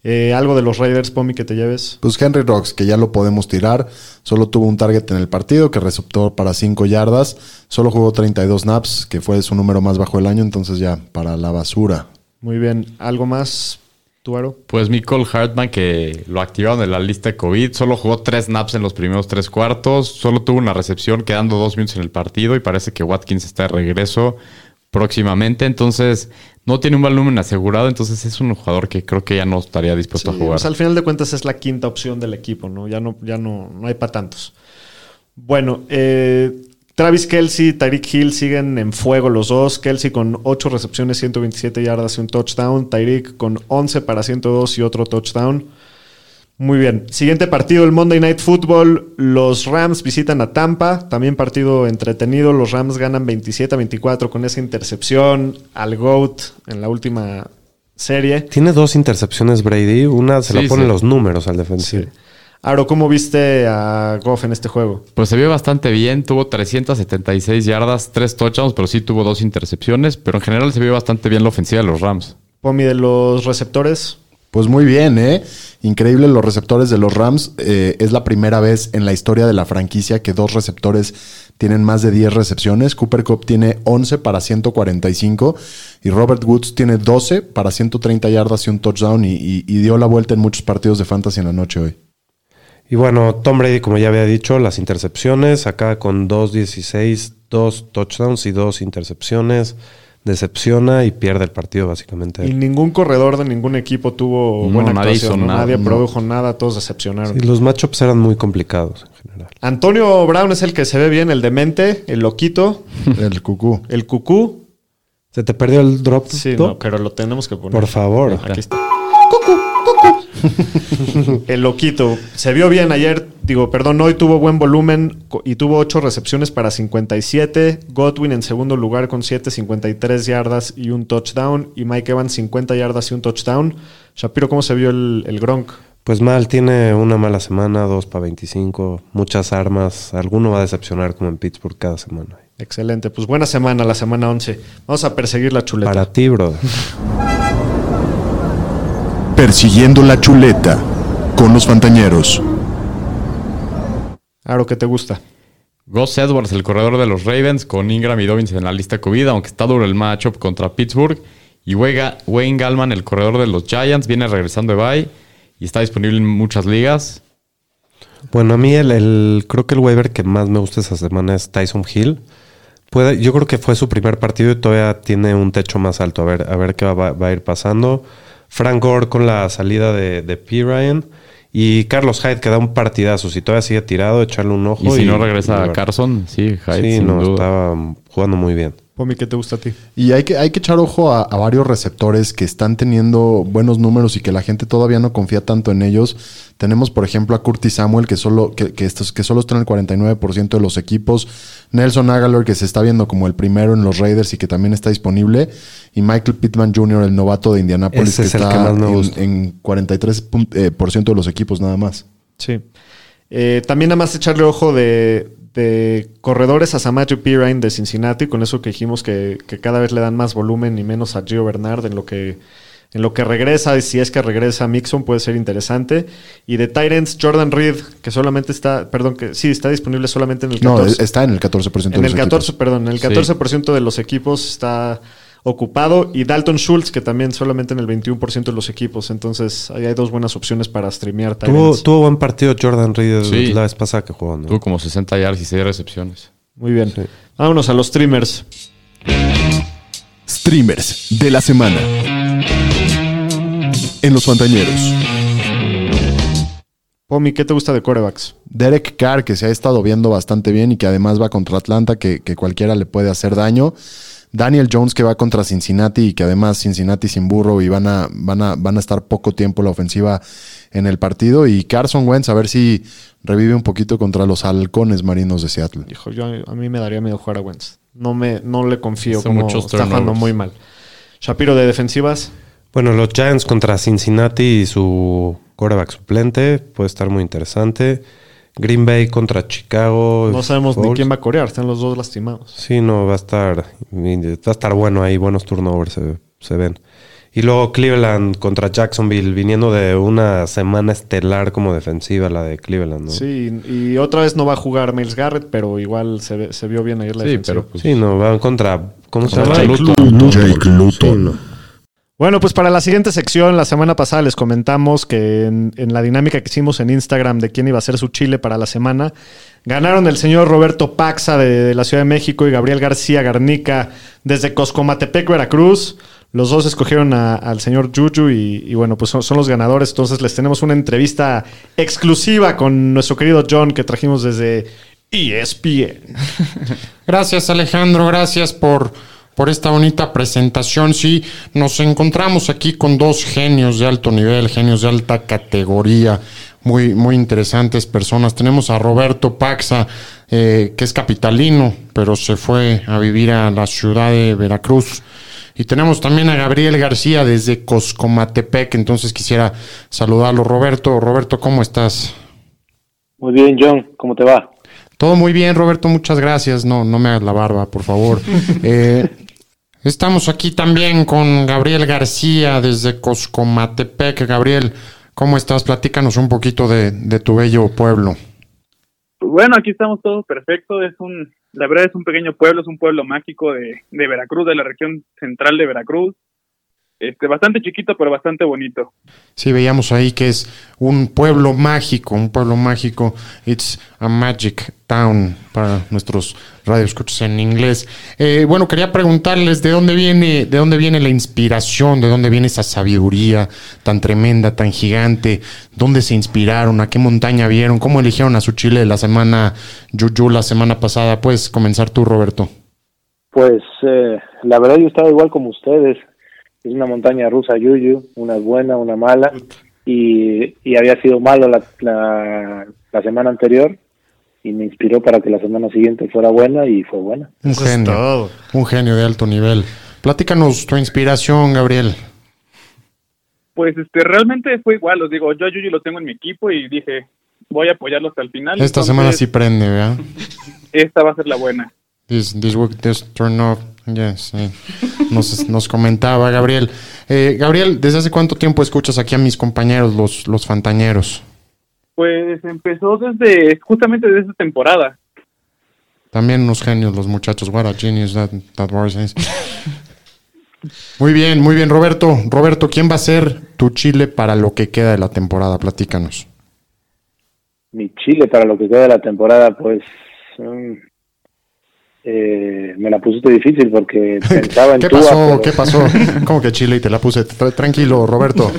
Eh, algo de los Raiders, Pomi, que te lleves. Pues Henry Rocks, que ya lo podemos tirar, solo tuvo un target en el partido que receptó para 5 yardas, solo jugó 32 snaps, que fue su número más bajo del año, entonces ya para la basura. Muy bien. ¿Algo más, Tuaro? Pues Nicole Hartman, que lo activaron en la lista de COVID, solo jugó tres snaps en los primeros tres cuartos, solo tuvo una recepción quedando dos minutos en el partido y parece que Watkins está de regreso próximamente, entonces no tiene un volumen asegurado, entonces es un jugador que creo que ya no estaría dispuesto Sí, a jugar. pues al final de cuentas es la quinta opción del equipo, ¿no? Ya no, ya no, no hay para tantos. Bueno, eh, Travis Kelsey y Tyreek Hill siguen en fuego los dos. Kelsey con 8 recepciones, 127 yardas y un touchdown. Tyreek con 11 para 102 y otro touchdown. Muy bien. Siguiente partido, el Monday Night Football. Los Rams visitan a Tampa. También partido entretenido. Los Rams ganan 27 a 24 con esa intercepción al GOAT en la última serie. Tiene dos intercepciones Brady. Una se Sí, la ponen sí. los números al defensivo. Aro, ¿cómo viste a Goff en este juego? Pues se vio bastante bien, tuvo 376 yardas, tres touchdowns, pero sí tuvo dos intercepciones, pero en general se vio bastante bien la ofensiva de los Rams. Pomi de los receptores. Pues muy bien, ¿eh? Increíble los receptores de los Rams. Eh, es la primera vez en la historia de la franquicia que dos receptores tienen más de 10 recepciones. Cooper Cup tiene 11 para 145 y Robert Woods tiene 12 para 130 yardas y un touchdown y, y- y dio la vuelta en muchos partidos de fantasy en la noche hoy. Y bueno, Tom Brady, como ya había dicho, las intercepciones, acá con 2-16, dos touchdowns y dos intercepciones, decepciona y pierde el partido básicamente. Y ningún corredor de ningún equipo tuvo No, buena nadie actuación. nada, Nadie no. produjo nada, todos decepcionaron. Sí, los matchups eran muy complicados en general. Antonio Brown es el que se ve bien, el demente, el loquito, El cucú. el cucú. ¿Se te perdió el drop? Sí, no, pero lo tenemos que poner. Por favor. Aquí está. El loquito. Se vio bien ayer, digo, perdón, hoy tuvo buen volumen y tuvo 8 recepciones para 57. Godwin en segundo lugar con 7, 53 yardas y un touchdown. Y Mike Evans 50 yardas y un touchdown. Shapiro, ¿cómo se vio el, el Gronk? Pues mal, tiene una mala semana, dos para 25, muchas armas. Alguno va a decepcionar como en Pittsburgh cada semana. Excelente, pues buena semana, la semana 11. Vamos a perseguir la chuleta. Para ti, brother. Persiguiendo la chuleta con los Fantañeros. Aro, ¿qué te gusta? Gus Edwards, el corredor de los Ravens, con Ingram y Dobbins en la lista COVID, aunque está duro el matchup contra Pittsburgh. Y Wayne Gallman, el corredor de los Giants, viene regresando de bye y está disponible en muchas ligas. Bueno, a mí el, el- creo que el waiver que más me gusta esa semana es Tyson Hill. Puede, yo creo que fue su primer partido y todavía tiene un techo más alto. A ver, a ver qué va, va a ir pasando. Frank Gore con la salida de, de P. Ryan. Y Carlos Hyde que da un partidazo. Si todavía sigue tirado, echarle un ojo. Y si no regresa a Carson, sí, Hyde, Sí, sin no, duda. estaba jugando muy bien. Pomi, ¿qué te gusta a ti? Y hay que, hay que echar ojo a, a varios receptores que están teniendo buenos números y que la gente todavía no confía tanto en ellos. Tenemos, por ejemplo, a Curtis Samuel, que solo, que, que estos, que solo está en el 49% de los equipos. Nelson Aguilar, que se está viendo como el primero en los Raiders y que también está disponible. Y Michael Pittman Jr., el novato de Indianapolis, Ese que es está que en, en 43% pun- eh, por ciento de los equipos nada más. Sí. Eh, también nada más echarle ojo de, de corredores a Samaje Pirine de Cincinnati, con eso que dijimos que, que cada vez le dan más volumen y menos a Gio Bernard en lo que en lo que regresa, y si es que regresa Mixon puede ser interesante. Y de Tyrants, Jordan Reed, que solamente está, perdón, que sí, está disponible solamente en el 14%. No, está en el 14% de en los el 14, equipos. perdón, en el Sí. 14% de los equipos está ocupado. Y Dalton Schultz, que también solamente en el 21% de los equipos. Entonces, ahí hay dos buenas opciones para streamear Tuvo, tuvo buen partido Jordan Reed Sí. la vez pasada que jugó. ¿no? Tuvo como 60 yards y 6 recepciones. Muy bien. Vámonos a los streamers. Streamers de la semana. En los Fantañeros. Pomi, ¿qué te gusta de corebacks? Derek Carr, que se ha estado viendo bastante bien y que además va contra Atlanta, que, que cualquiera le puede hacer daño. Daniel Jones que va contra Cincinnati y que además Cincinnati sin burro y van a, van a, van a estar poco tiempo la ofensiva en el partido. Y Carson Wentz a ver si revive un poquito contra los halcones marinos de Seattle. Hijo, yo, a mí me daría miedo jugar a Wentz. No, me, no le confío Son como muchos está jugando muy mal. Shapiro de defensivas. Bueno, los Giants contra Cincinnati y su quarterback suplente puede estar muy interesante. Green Bay contra Chicago. No sabemos ni Foles. quién va a corear. Están los dos lastimados. Sí, no, va a estar va a estar bueno ahí, buenos turnovers se, se ven. Y luego Cleveland contra Jacksonville, viniendo de una semana estelar como defensiva, la de Cleveland, ¿no? Sí, y otra vez no va a jugar Miles Garrett, pero igual se, ve- se vio bien ayer la Sí, defensiva. pero pues, Sí, no, van contra. ¿Cómo se Contra llama? Jake Luton. Sí, no. Bueno, pues para la siguiente sección, la semana pasada les comentamos que en, la dinámica que hicimos en Instagram de quién iba a ser su chile para la semana, ganaron el señor Roberto Paxa de, la Ciudad de México y Gabriel García Garnica desde Coscomatepec, Veracruz. Los dos escogieron al señor Juju y, bueno, pues son, son los ganadores. Entonces les tenemos una entrevista exclusiva con nuestro querido John que trajimos desde ESPN. Gracias Alejandro, gracias por, por esta bonita presentación. Sí, nos encontramos aquí con dos genios de alto nivel, genios de alta categoría, muy, muy interesantes personas. Tenemos a Roberto Paxa, eh, que es capitalino, pero se fue a vivir a la ciudad de Veracruz. Y tenemos también a Gabriel García desde Coscomatepec, entonces quisiera saludarlo. Roberto, Roberto, ¿cómo estás? Muy bien, John, ¿cómo te va? Todo muy bien, Roberto, muchas gracias. No, no me hagas la barba, por favor. Eh, estamos aquí también con Gabriel García desde Coscomatepec. Gabriel, ¿cómo estás? Platícanos un poquito de, de tu bello pueblo. Bueno, aquí estamos todos perfecto. Es un, la verdad es un pequeño pueblo, es un pueblo mágico de, de Veracruz, de la región central de Veracruz. Este, bastante chiquito, pero bastante bonito. Sí, veíamos ahí que es un pueblo mágico, un pueblo mágico. It's a magic town para nuestros radioescuchos en inglés. Eh, bueno, quería preguntarles de dónde viene, de dónde viene la inspiración, de dónde viene esa sabiduría tan tremenda, tan gigante, dónde se inspiraron, a qué montaña vieron, cómo eligieron a su chile la semana Yuyu la semana pasada. Puedes comenzar tú, Roberto. Pues eh, la verdad yo estaba igual como ustedes. Es una montaña rusa Yuyu, una buena, una mala. Y, y había sido malo la, la, la semana anterior y me inspiró para que la semana siguiente fuera buena y fue buena. Un genio, un genio de alto nivel. Platícanos tu inspiración, Gabriel. Pues este realmente fue igual, os digo, yo a Yuyu lo tengo en mi equipo y dije, voy a apoyarlo hasta el final. Esta entonces, semana sí prende, ¿verdad? Esta va a ser la buena. This, this week, this turn off. Yes, sí. nos, nos comentaba Gabriel. Eh, Gabriel, ¿desde hace cuánto tiempo escuchas aquí a mis compañeros, los, los fantañeros? Pues empezó desde, justamente desde esta temporada. También unos genios los muchachos. What a genius that, that was. is. Muy bien, muy bien, Roberto. Roberto, ¿quién va a ser tu chile para lo que queda de la temporada? Platícanos. Mi Chile para lo que queda de la temporada, pues mm, eh, me la pusiste difícil porque pensaba en ¿Qué Tua, pasó? pero- ¿Qué pasó? ¿Cómo que Chile y te la puse? Tra- tranquilo, Roberto.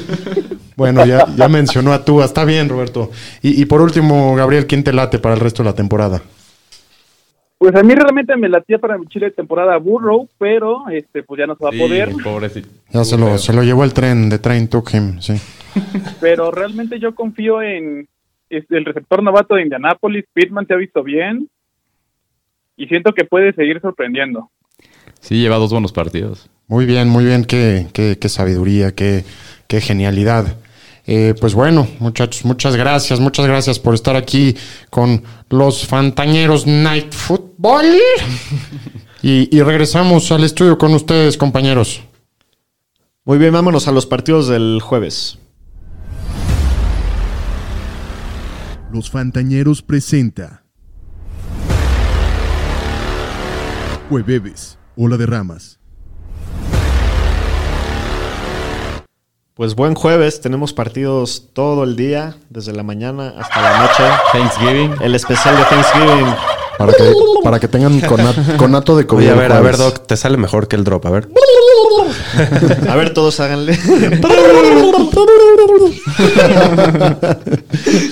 Bueno, ya, ya mencionó a tú. Está bien, Roberto. Y, y por último, Gabriel, ¿quién te late para el resto de la temporada? Pues a mí realmente me latía para mi Chile de temporada Burrow, pero este pues ya no se va a poder. pobrecito. Ya se lo, se lo llevó el tren, de Train Took Him, sí. Pero realmente yo confío en el receptor novato de Indianapolis. Pittman se ha visto bien y siento que puede seguir sorprendiendo. Sí, lleva dos buenos partidos. Muy bien, muy bien. Qué, qué, qué sabiduría, qué, qué genialidad. Eh, pues bueno, muchachos, muchas gracias, muchas gracias por estar aquí con los Fantañeros Night Football. y, y regresamos al estudio con ustedes, compañeros. Muy bien, vámonos a los partidos del jueves. Los Fantañeros presenta Jueves, Ola de Ramas. Pues buen jueves, tenemos partidos todo el día, desde la mañana hasta la noche. Thanksgiving. El especial de Thanksgiving. Para que, para que tengan cona- conato de COVID. Oye, a ver, a ver. Doc, te sale mejor que el drop. A ver. A ver, todos háganle.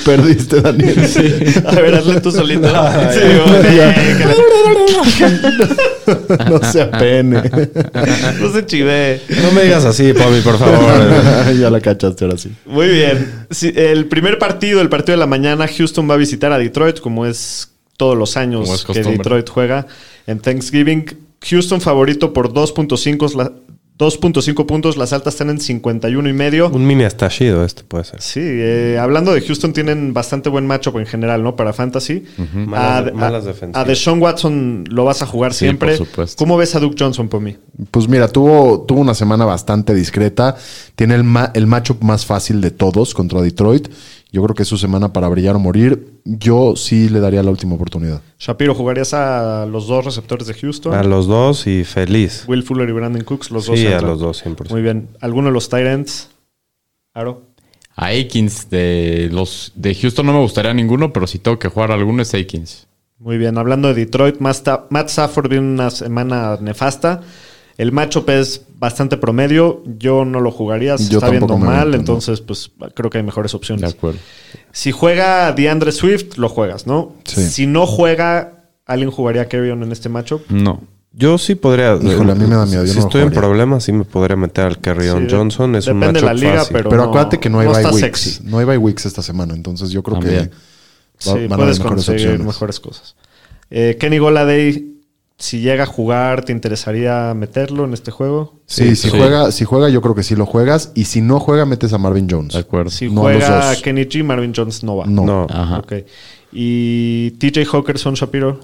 Perdiste, Daniel. A ver, hazle tú solito. Sí, no se apene. No se chive. No me digas así, Pomi, por favor. ya la cachaste ahora sí. Muy bien. Sí, el primer partido, el partido de la mañana, Houston va a visitar a Detroit, como es todos los años que. Detroit juega en Thanksgiving. Houston favorito por 2.5 la- 2.5 puntos, las altas están en 51 y medio. Un mini estallido este puede ser. Sí, eh, hablando de Houston, tienen bastante buen matchup en general, ¿no? Para Fantasy. Malas- a, malas a- defensivas. a Deshaun Watson lo vas a jugar Sí, siempre. por supuesto. ¿Cómo ves a Duke Johnson por mí? Pues mira, tuvo, tuvo una semana bastante discreta. Tiene el, ma- el matchup más fácil de todos contra Detroit. Yo creo que es su semana para brillar o morir. Yo sí le daría la última oportunidad. Shapiro, ¿jugarías a los dos receptores de Houston? A los dos y feliz. Will Fuller y Brandon Cooks, los dos. Sí, a los dos, 100%. Muy bien. ¿Alguno de los Tyrants? Aro. A Aikins de los de Houston no me gustaría ninguno, pero si tengo que jugar alguno es Aikins. Muy bien. Hablando de Detroit, Matt Stafford viene una semana nefasta. El matchup es bastante promedio. Yo no lo jugaría. Se Yo está viendo mal. meto, ¿no? Entonces, pues creo que hay mejores De opciones. acuerdo. Si juega DeAndre Swift, lo juegas, ¿no? Sí. Si no juega, ¿alguien jugaría a Carrion en este matchup? No. Yo sí podría. Híjole, a mí me da miedo, yo Si no estoy en problemas, sí me podría meter al Carrion Sí, Johnson. Es un depende de matchup la liga, fácil. pero- Pero no, acuérdate que no hay no bye está weeks. sexy. No hay bye weeks esta semana. Entonces yo creo También. que Sí, va- van a haber puedes mejores conseguir mejores cosas. Eh, Kenny Goladay, si llega a jugar, ¿te interesaría meterlo en este juego? Sí, si sí. juega, si juega, yo creo que sí lo juegas. Y si no juega, metes a Marvin Jones. De acuerdo. Si No a juega dos. Kenny G, Marvin Jones no va. No. No. Ajá. Ok. Y TJ Hawkerson, Shapiro.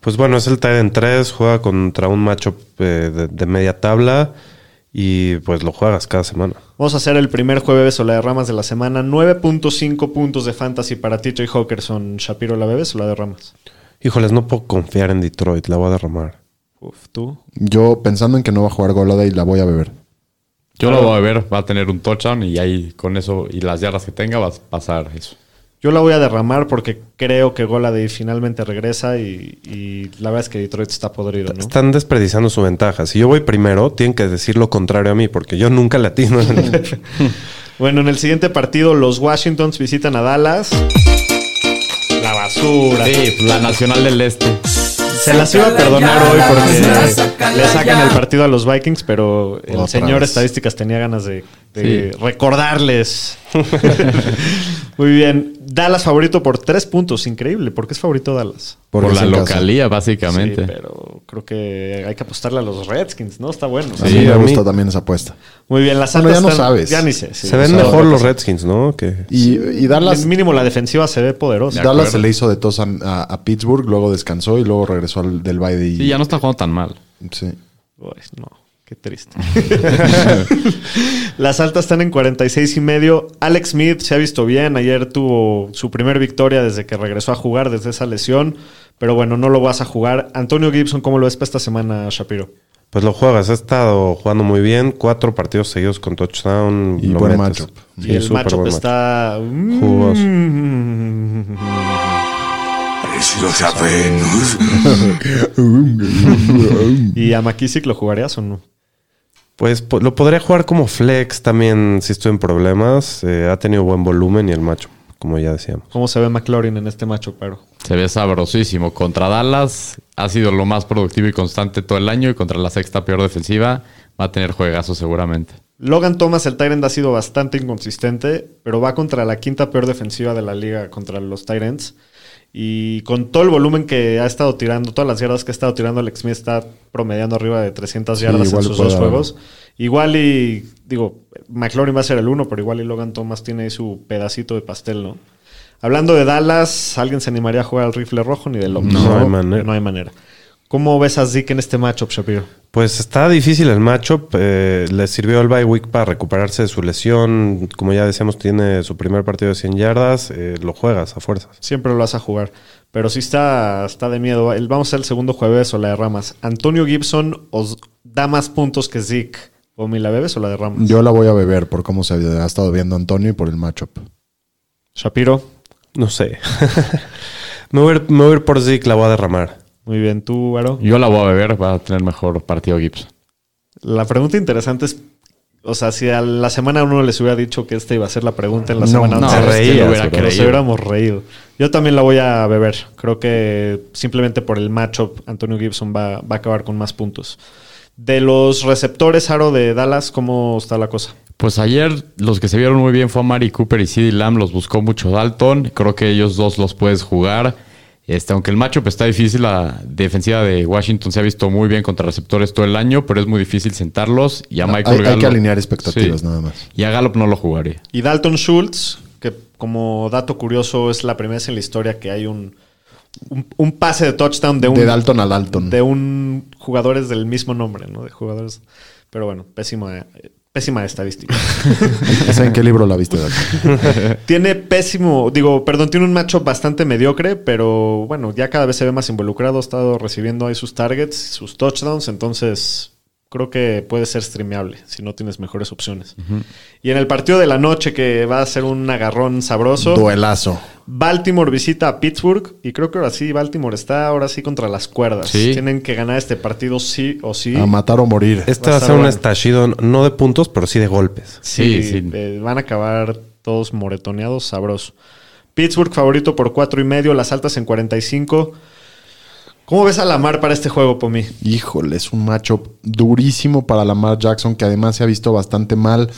Pues bueno, es el Titan 3, juega contra un matchup eh, de, de media tabla y pues lo juegas cada semana. Vamos a hacer el primer jueves o la de ramas de la semana. 9.5 puntos de fantasy para TJ Hawkerson. Shapiro, ¿la bebes o la de ramas? Híjoles, no puedo confiar en Detroit, la voy a derramar. Uf, tú. Yo pensando en que no va a jugar Goladay, la voy a beber. Yo lo voy a ver, va a tener un touchdown y ahí con eso y las yardas que tenga va a pasar eso. Yo la voy a derramar porque creo que Goladay finalmente regresa y, y la verdad es que Detroit está podrido, ¿no? Están desperdiciando su ventaja. Si yo voy primero, tienen que decir lo contrario a mí, porque yo nunca latino. Bueno, en el siguiente partido, los Washingtons visitan a Dallas. Basura. Sí, pues, la Nacional del Este. Se las iba a perdonar hoy porque le sacan el partido a los Vikings, pero el Otra señor vez. estadísticas tenía ganas de, de Sí. recordarles. Muy bien. Dallas favorito por tres puntos. Increíble. ¿Por qué es favorito Dallas? Por, la casa. localía, básicamente. Sí, pero creo que hay que apostarle a los Redskins, ¿no? Está bueno. A mí Sí, me a mí- gusta también esa apuesta. Muy bien, las Bueno, altas ya no están- sabes. Ya ni sé. sí. Se ven mejor los Redskins, ¿no? Que Y, y Dallas, Mínimo la defensiva se ve poderosa. Dallas se le hizo de tos a, a- a Pittsburgh, luego descansó y luego regresó al, del bye de Sí, ya no está jugando tan mal. Sí. Uy, no, qué triste. Las altas están en 46 y medio. Alex Smith se ha visto bien. Ayer tuvo su primer victoria desde que regresó a jugar desde esa lesión. Pero bueno, no lo vas a jugar. Antonio Gibson, ¿cómo lo ves para esta semana, Shapiro? pues lo juegas. Ha estado jugando muy bien. Cuatro partidos seguidos con touchdown. Y lo buen matchup. Y el matchup buen está... Jugoso. ¿Y a McKissick lo jugarías o no? Pues po- lo podría jugar como flex también si estoy en problemas. Eh, ha tenido buen volumen y el macho, como ya decíamos. ¿Cómo se ve McLaurin en este matchup, pero? Se ve sabrosísimo. Contra Dallas ha sido lo más productivo y constante todo el año y contra la sexta peor defensiva va a tener juegazo seguramente. Logan Thomas, el Tyrant, ha sido bastante inconsistente, pero va contra la quinta peor defensiva de la liga contra los Tyrants. Y con todo el volumen que ha estado tirando, todas las yardas que ha estado tirando, Alex Smith está promediando arriba de 300 Sí, yardas en sus dos juegos. Igual y, digo, McLaurin va a ser el uno, pero igual y Logan Thomas tiene ahí su pedacito de pastel, ¿no? Hablando de Dallas, ¿alguien se animaría a jugar al rifle rojo ni de loco? No hay manera. No hay manera. ¿Cómo ves a Zeke en este matchup, Shapiro? Pues está difícil el matchup. eh, le sirvió el bye week para recuperarse de su lesión. Como ya decíamos, tiene su primer partido de 100 yardas. eh, lo juegas a fuerzas. Siempre lo vas a jugar. Pero sí está, está de miedo. El, vamos a hacer el segundo jueves o la de Ramas. ¿Antonio Gibson os da más puntos que Zeke? ¿O me la bebes o la de Ramas? Yo la voy a beber por cómo se ha estado viendo Antonio y por el matchup. Shapiro. No sé. Me voy, a ir, me voy a ir por Zeke, la voy a derramar. Muy bien, tú, Aro. Yo la voy a beber, va a tener mejor partido Gibson. La pregunta interesante es, o sea, si a la semana uno les hubiera dicho que esta iba a ser la pregunta en la No, semana no, once, se reía, lo hubiera. Nos hubiéramos reído. Yo también la voy a beber. Creo que simplemente por el matchup, Antonio Gibson va, va a acabar con más puntos. De los receptores, Aro de Dallas, ¿cómo está la cosa? Pues ayer los que se vieron muy bien fue a Mari Cooper y CD Lamb, los buscó mucho Dalton. Creo que ellos dos los puedes jugar. Este, aunque el matchup está difícil, la defensiva de Washington se ha visto muy bien contra receptores todo el año, pero es muy difícil sentarlos. Y a Hay- Michael hay Gallup. que alinear expectativas, Sí. nada más. Y a Gallup no lo jugaría. Y Dalton Schultz, que como dato curioso es la primera vez en la historia que hay un, un, un pase de touchdown de un, De Dalton a Dalton. de un jugadores del mismo nombre, ¿no? De jugadores. Pero bueno, pésima, pésima estadística. ¿Esa en qué libro la viste, tiene pésimo, digo, perdón, tiene un macho bastante mediocre, pero bueno, ya cada vez se ve más involucrado, ha estado recibiendo ahí sus targets, sus touchdowns, entonces creo que puede ser streameable si no tienes mejores opciones. Y en el partido de la noche que va a ser un agarrón sabroso, Duelazo. Baltimore visita a Pittsburgh y creo que ahora sí, Baltimore está ahora sí contra las cuerdas. Sí. Tienen que ganar este partido sí o sí. A matar o morir. Este Va va a ser un bueno. estallido, no de puntos, pero sí de golpes. Sí, Sí, sí. eh, van a acabar todos moretoneados, sabroso. Pittsburgh favorito por cuatro y medio, las altas en 45. ¿Cómo ves a Lamar para este juego, Pomi? Híjole, es un matchup durísimo para Lamar Jackson, que además se ha visto bastante mal.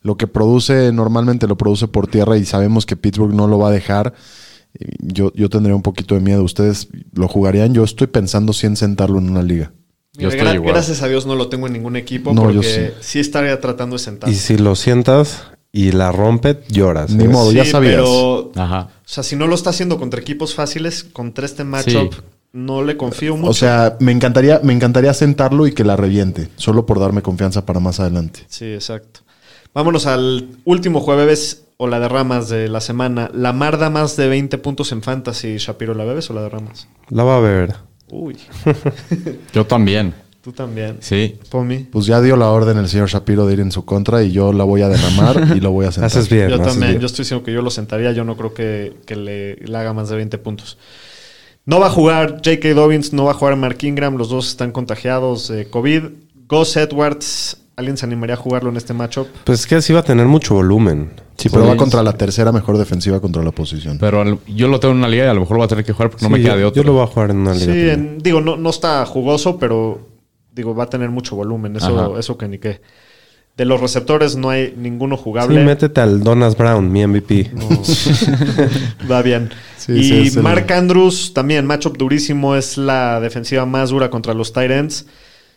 Lo que produce normalmente lo produce por tierra y sabemos que Pittsburgh no lo va a dejar. Yo, yo tendría un poquito de miedo. ¿Ustedes lo jugarían? Yo estoy pensando si en sentarlo en una liga. Yo Mira, estoy gra- igual. Gracias a Dios no lo tengo en ningún equipo No, yo porque sí. estaría tratando de sentar. Y si lo sientas y la rompe, lloras. Ni ¿eh? modo, ya sabías. Pero, o Ajá. sea, si no lo está haciendo contra equipos fáciles, contra este matchup, Sí. No le confío mucho. O sea, me encantaría, me encantaría sentarlo y que la reviente, solo por darme confianza para más adelante. Sí, exacto. Vámonos al último jueves o la de ramas de la semana. La Mar da más de 20 puntos en Fantasy. Shapiro, ¿la bebes o la de ramas? La va a ver. Uy, Yo también. tú también. Sí. Pomi. Pues ya dio la orden el señor Shapiro de ir en su contra y yo la voy a derramar y lo voy a sentar. Haces bien. Yo haces también, bien. yo estoy diciendo que yo lo sentaría. Yo no creo que, que le, le haga más de 20 puntos. No va a jugar J.K. Dobbins, no va a jugar Mark Ingram. Los dos están contagiados de COVID. Gus Edwards, ¿alguien se animaría a jugarlo en este matchup? Pues es que así va a tener mucho volumen. Sí, pero va contra la tercera mejor defensiva contra la posición. Pero al- yo lo tengo en una liga y a lo mejor lo voy a tener que jugar porque no Sí, me queda yo, de otro. yo lo voy a jugar en una liga. Sí, también. en- digo, no, no está jugoso, pero digo, va a tener mucho volumen. Eso, Ajá. eso que ni qué. De los receptores no hay ninguno Sí, jugable. métete al Donas Brown, mi MVP. Va bien. Sí, y sí, es el- Mark Andrews también, matchup durísimo, es la defensiva más dura contra los Titans.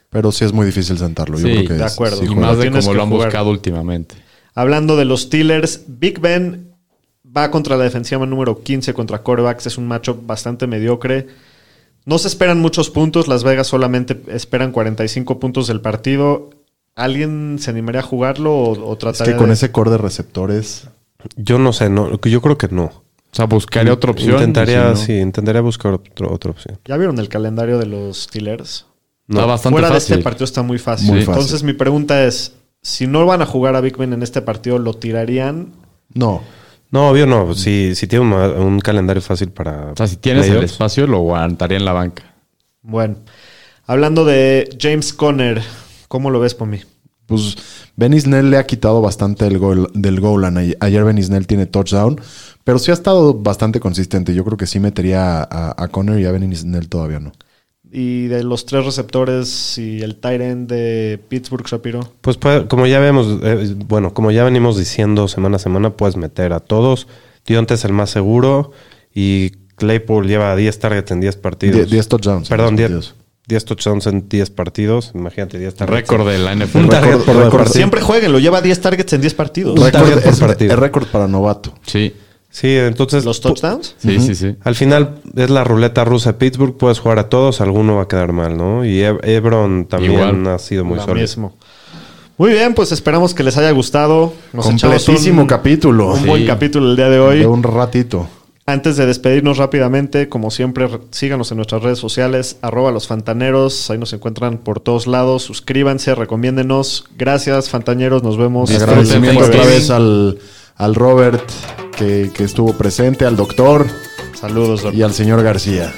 Pero sí es muy difícil sentarlo. Yo creo que de es- acuerdo. sí y más de como lo han jugar. buscado últimamente. Hablando de los Steelers, Big Ben va contra la defensiva número 15 contra corebacks. Es un matchup bastante mediocre. No se esperan muchos puntos. Las Vegas solamente esperan 45 puntos del partido. ¿Alguien se animaría a jugarlo o, o Es que con de- ese core de receptores. Yo no sé, no, yo creo que no. O sea, buscaré otra opción. Intentaría, si no- sí, intentaría buscar otro- otra opción. ¿Ya vieron el calendario de los Steelers? Está bastante Fuera de este partido está muy fácil. Muy fácil. Entonces mi pregunta es, si no van a jugar a Big Ben en este partido, ¿lo tirarían? No. No, obvio no. Si, si tiene un, un calendario fácil para. O sea, si tienes el espacio, lo aguantaría en la banca. Bueno, hablando de James Conner, ¿cómo lo ves por mí? Pues Snell le ha quitado bastante el gol, del goal line. Ayer Snell tiene touchdown, pero sí ha estado bastante consistente. Yo creo que sí metería a, a Conner y a Snell todavía no. Y de los tres receptores y el tight end de Pittsburgh, Shapiro. Pues puede- como ya vemos, eh, bueno, como ya venimos diciendo semana a semana, puedes meter a todos. Dionte es el más seguro y Claypool lleva 10 targets en 10 partidos. Die- 10 touchdowns. Perdón, los 10, partidos. 10 touchdowns en 10 partidos. Imagínate 10 targets. Récord de la NFL. Un target por récord. Siempre jueguen, lo lleva 10 targets en 10 partidos. Un Récord- target por partido. es récord para novato. Sí, Sí, entonces. ¿Los touchdowns? sí, sí, sí. Al final es la ruleta rusa de Pittsburgh, puedes jugar a todos, alguno va a quedar mal, ¿no? Y Eb- Ebron también Igual. ha sido muy sólido. mismo. Muy bien, pues esperamos que les haya gustado. Nos Completísimo un, capítulo. Un Sí. buen capítulo el día de hoy. De un ratito. Antes de despedirnos rápidamente, como siempre, re- síganos en nuestras redes sociales, arroba los fantaneros, ahí nos encuentran por todos lados, suscríbanse, recomiéndenos. Gracias, fantañeros, nos vemos. Agradecimiento otra vez al, al Robert que, que estuvo presente, al doctor. Saludos, Doc. y al señor García.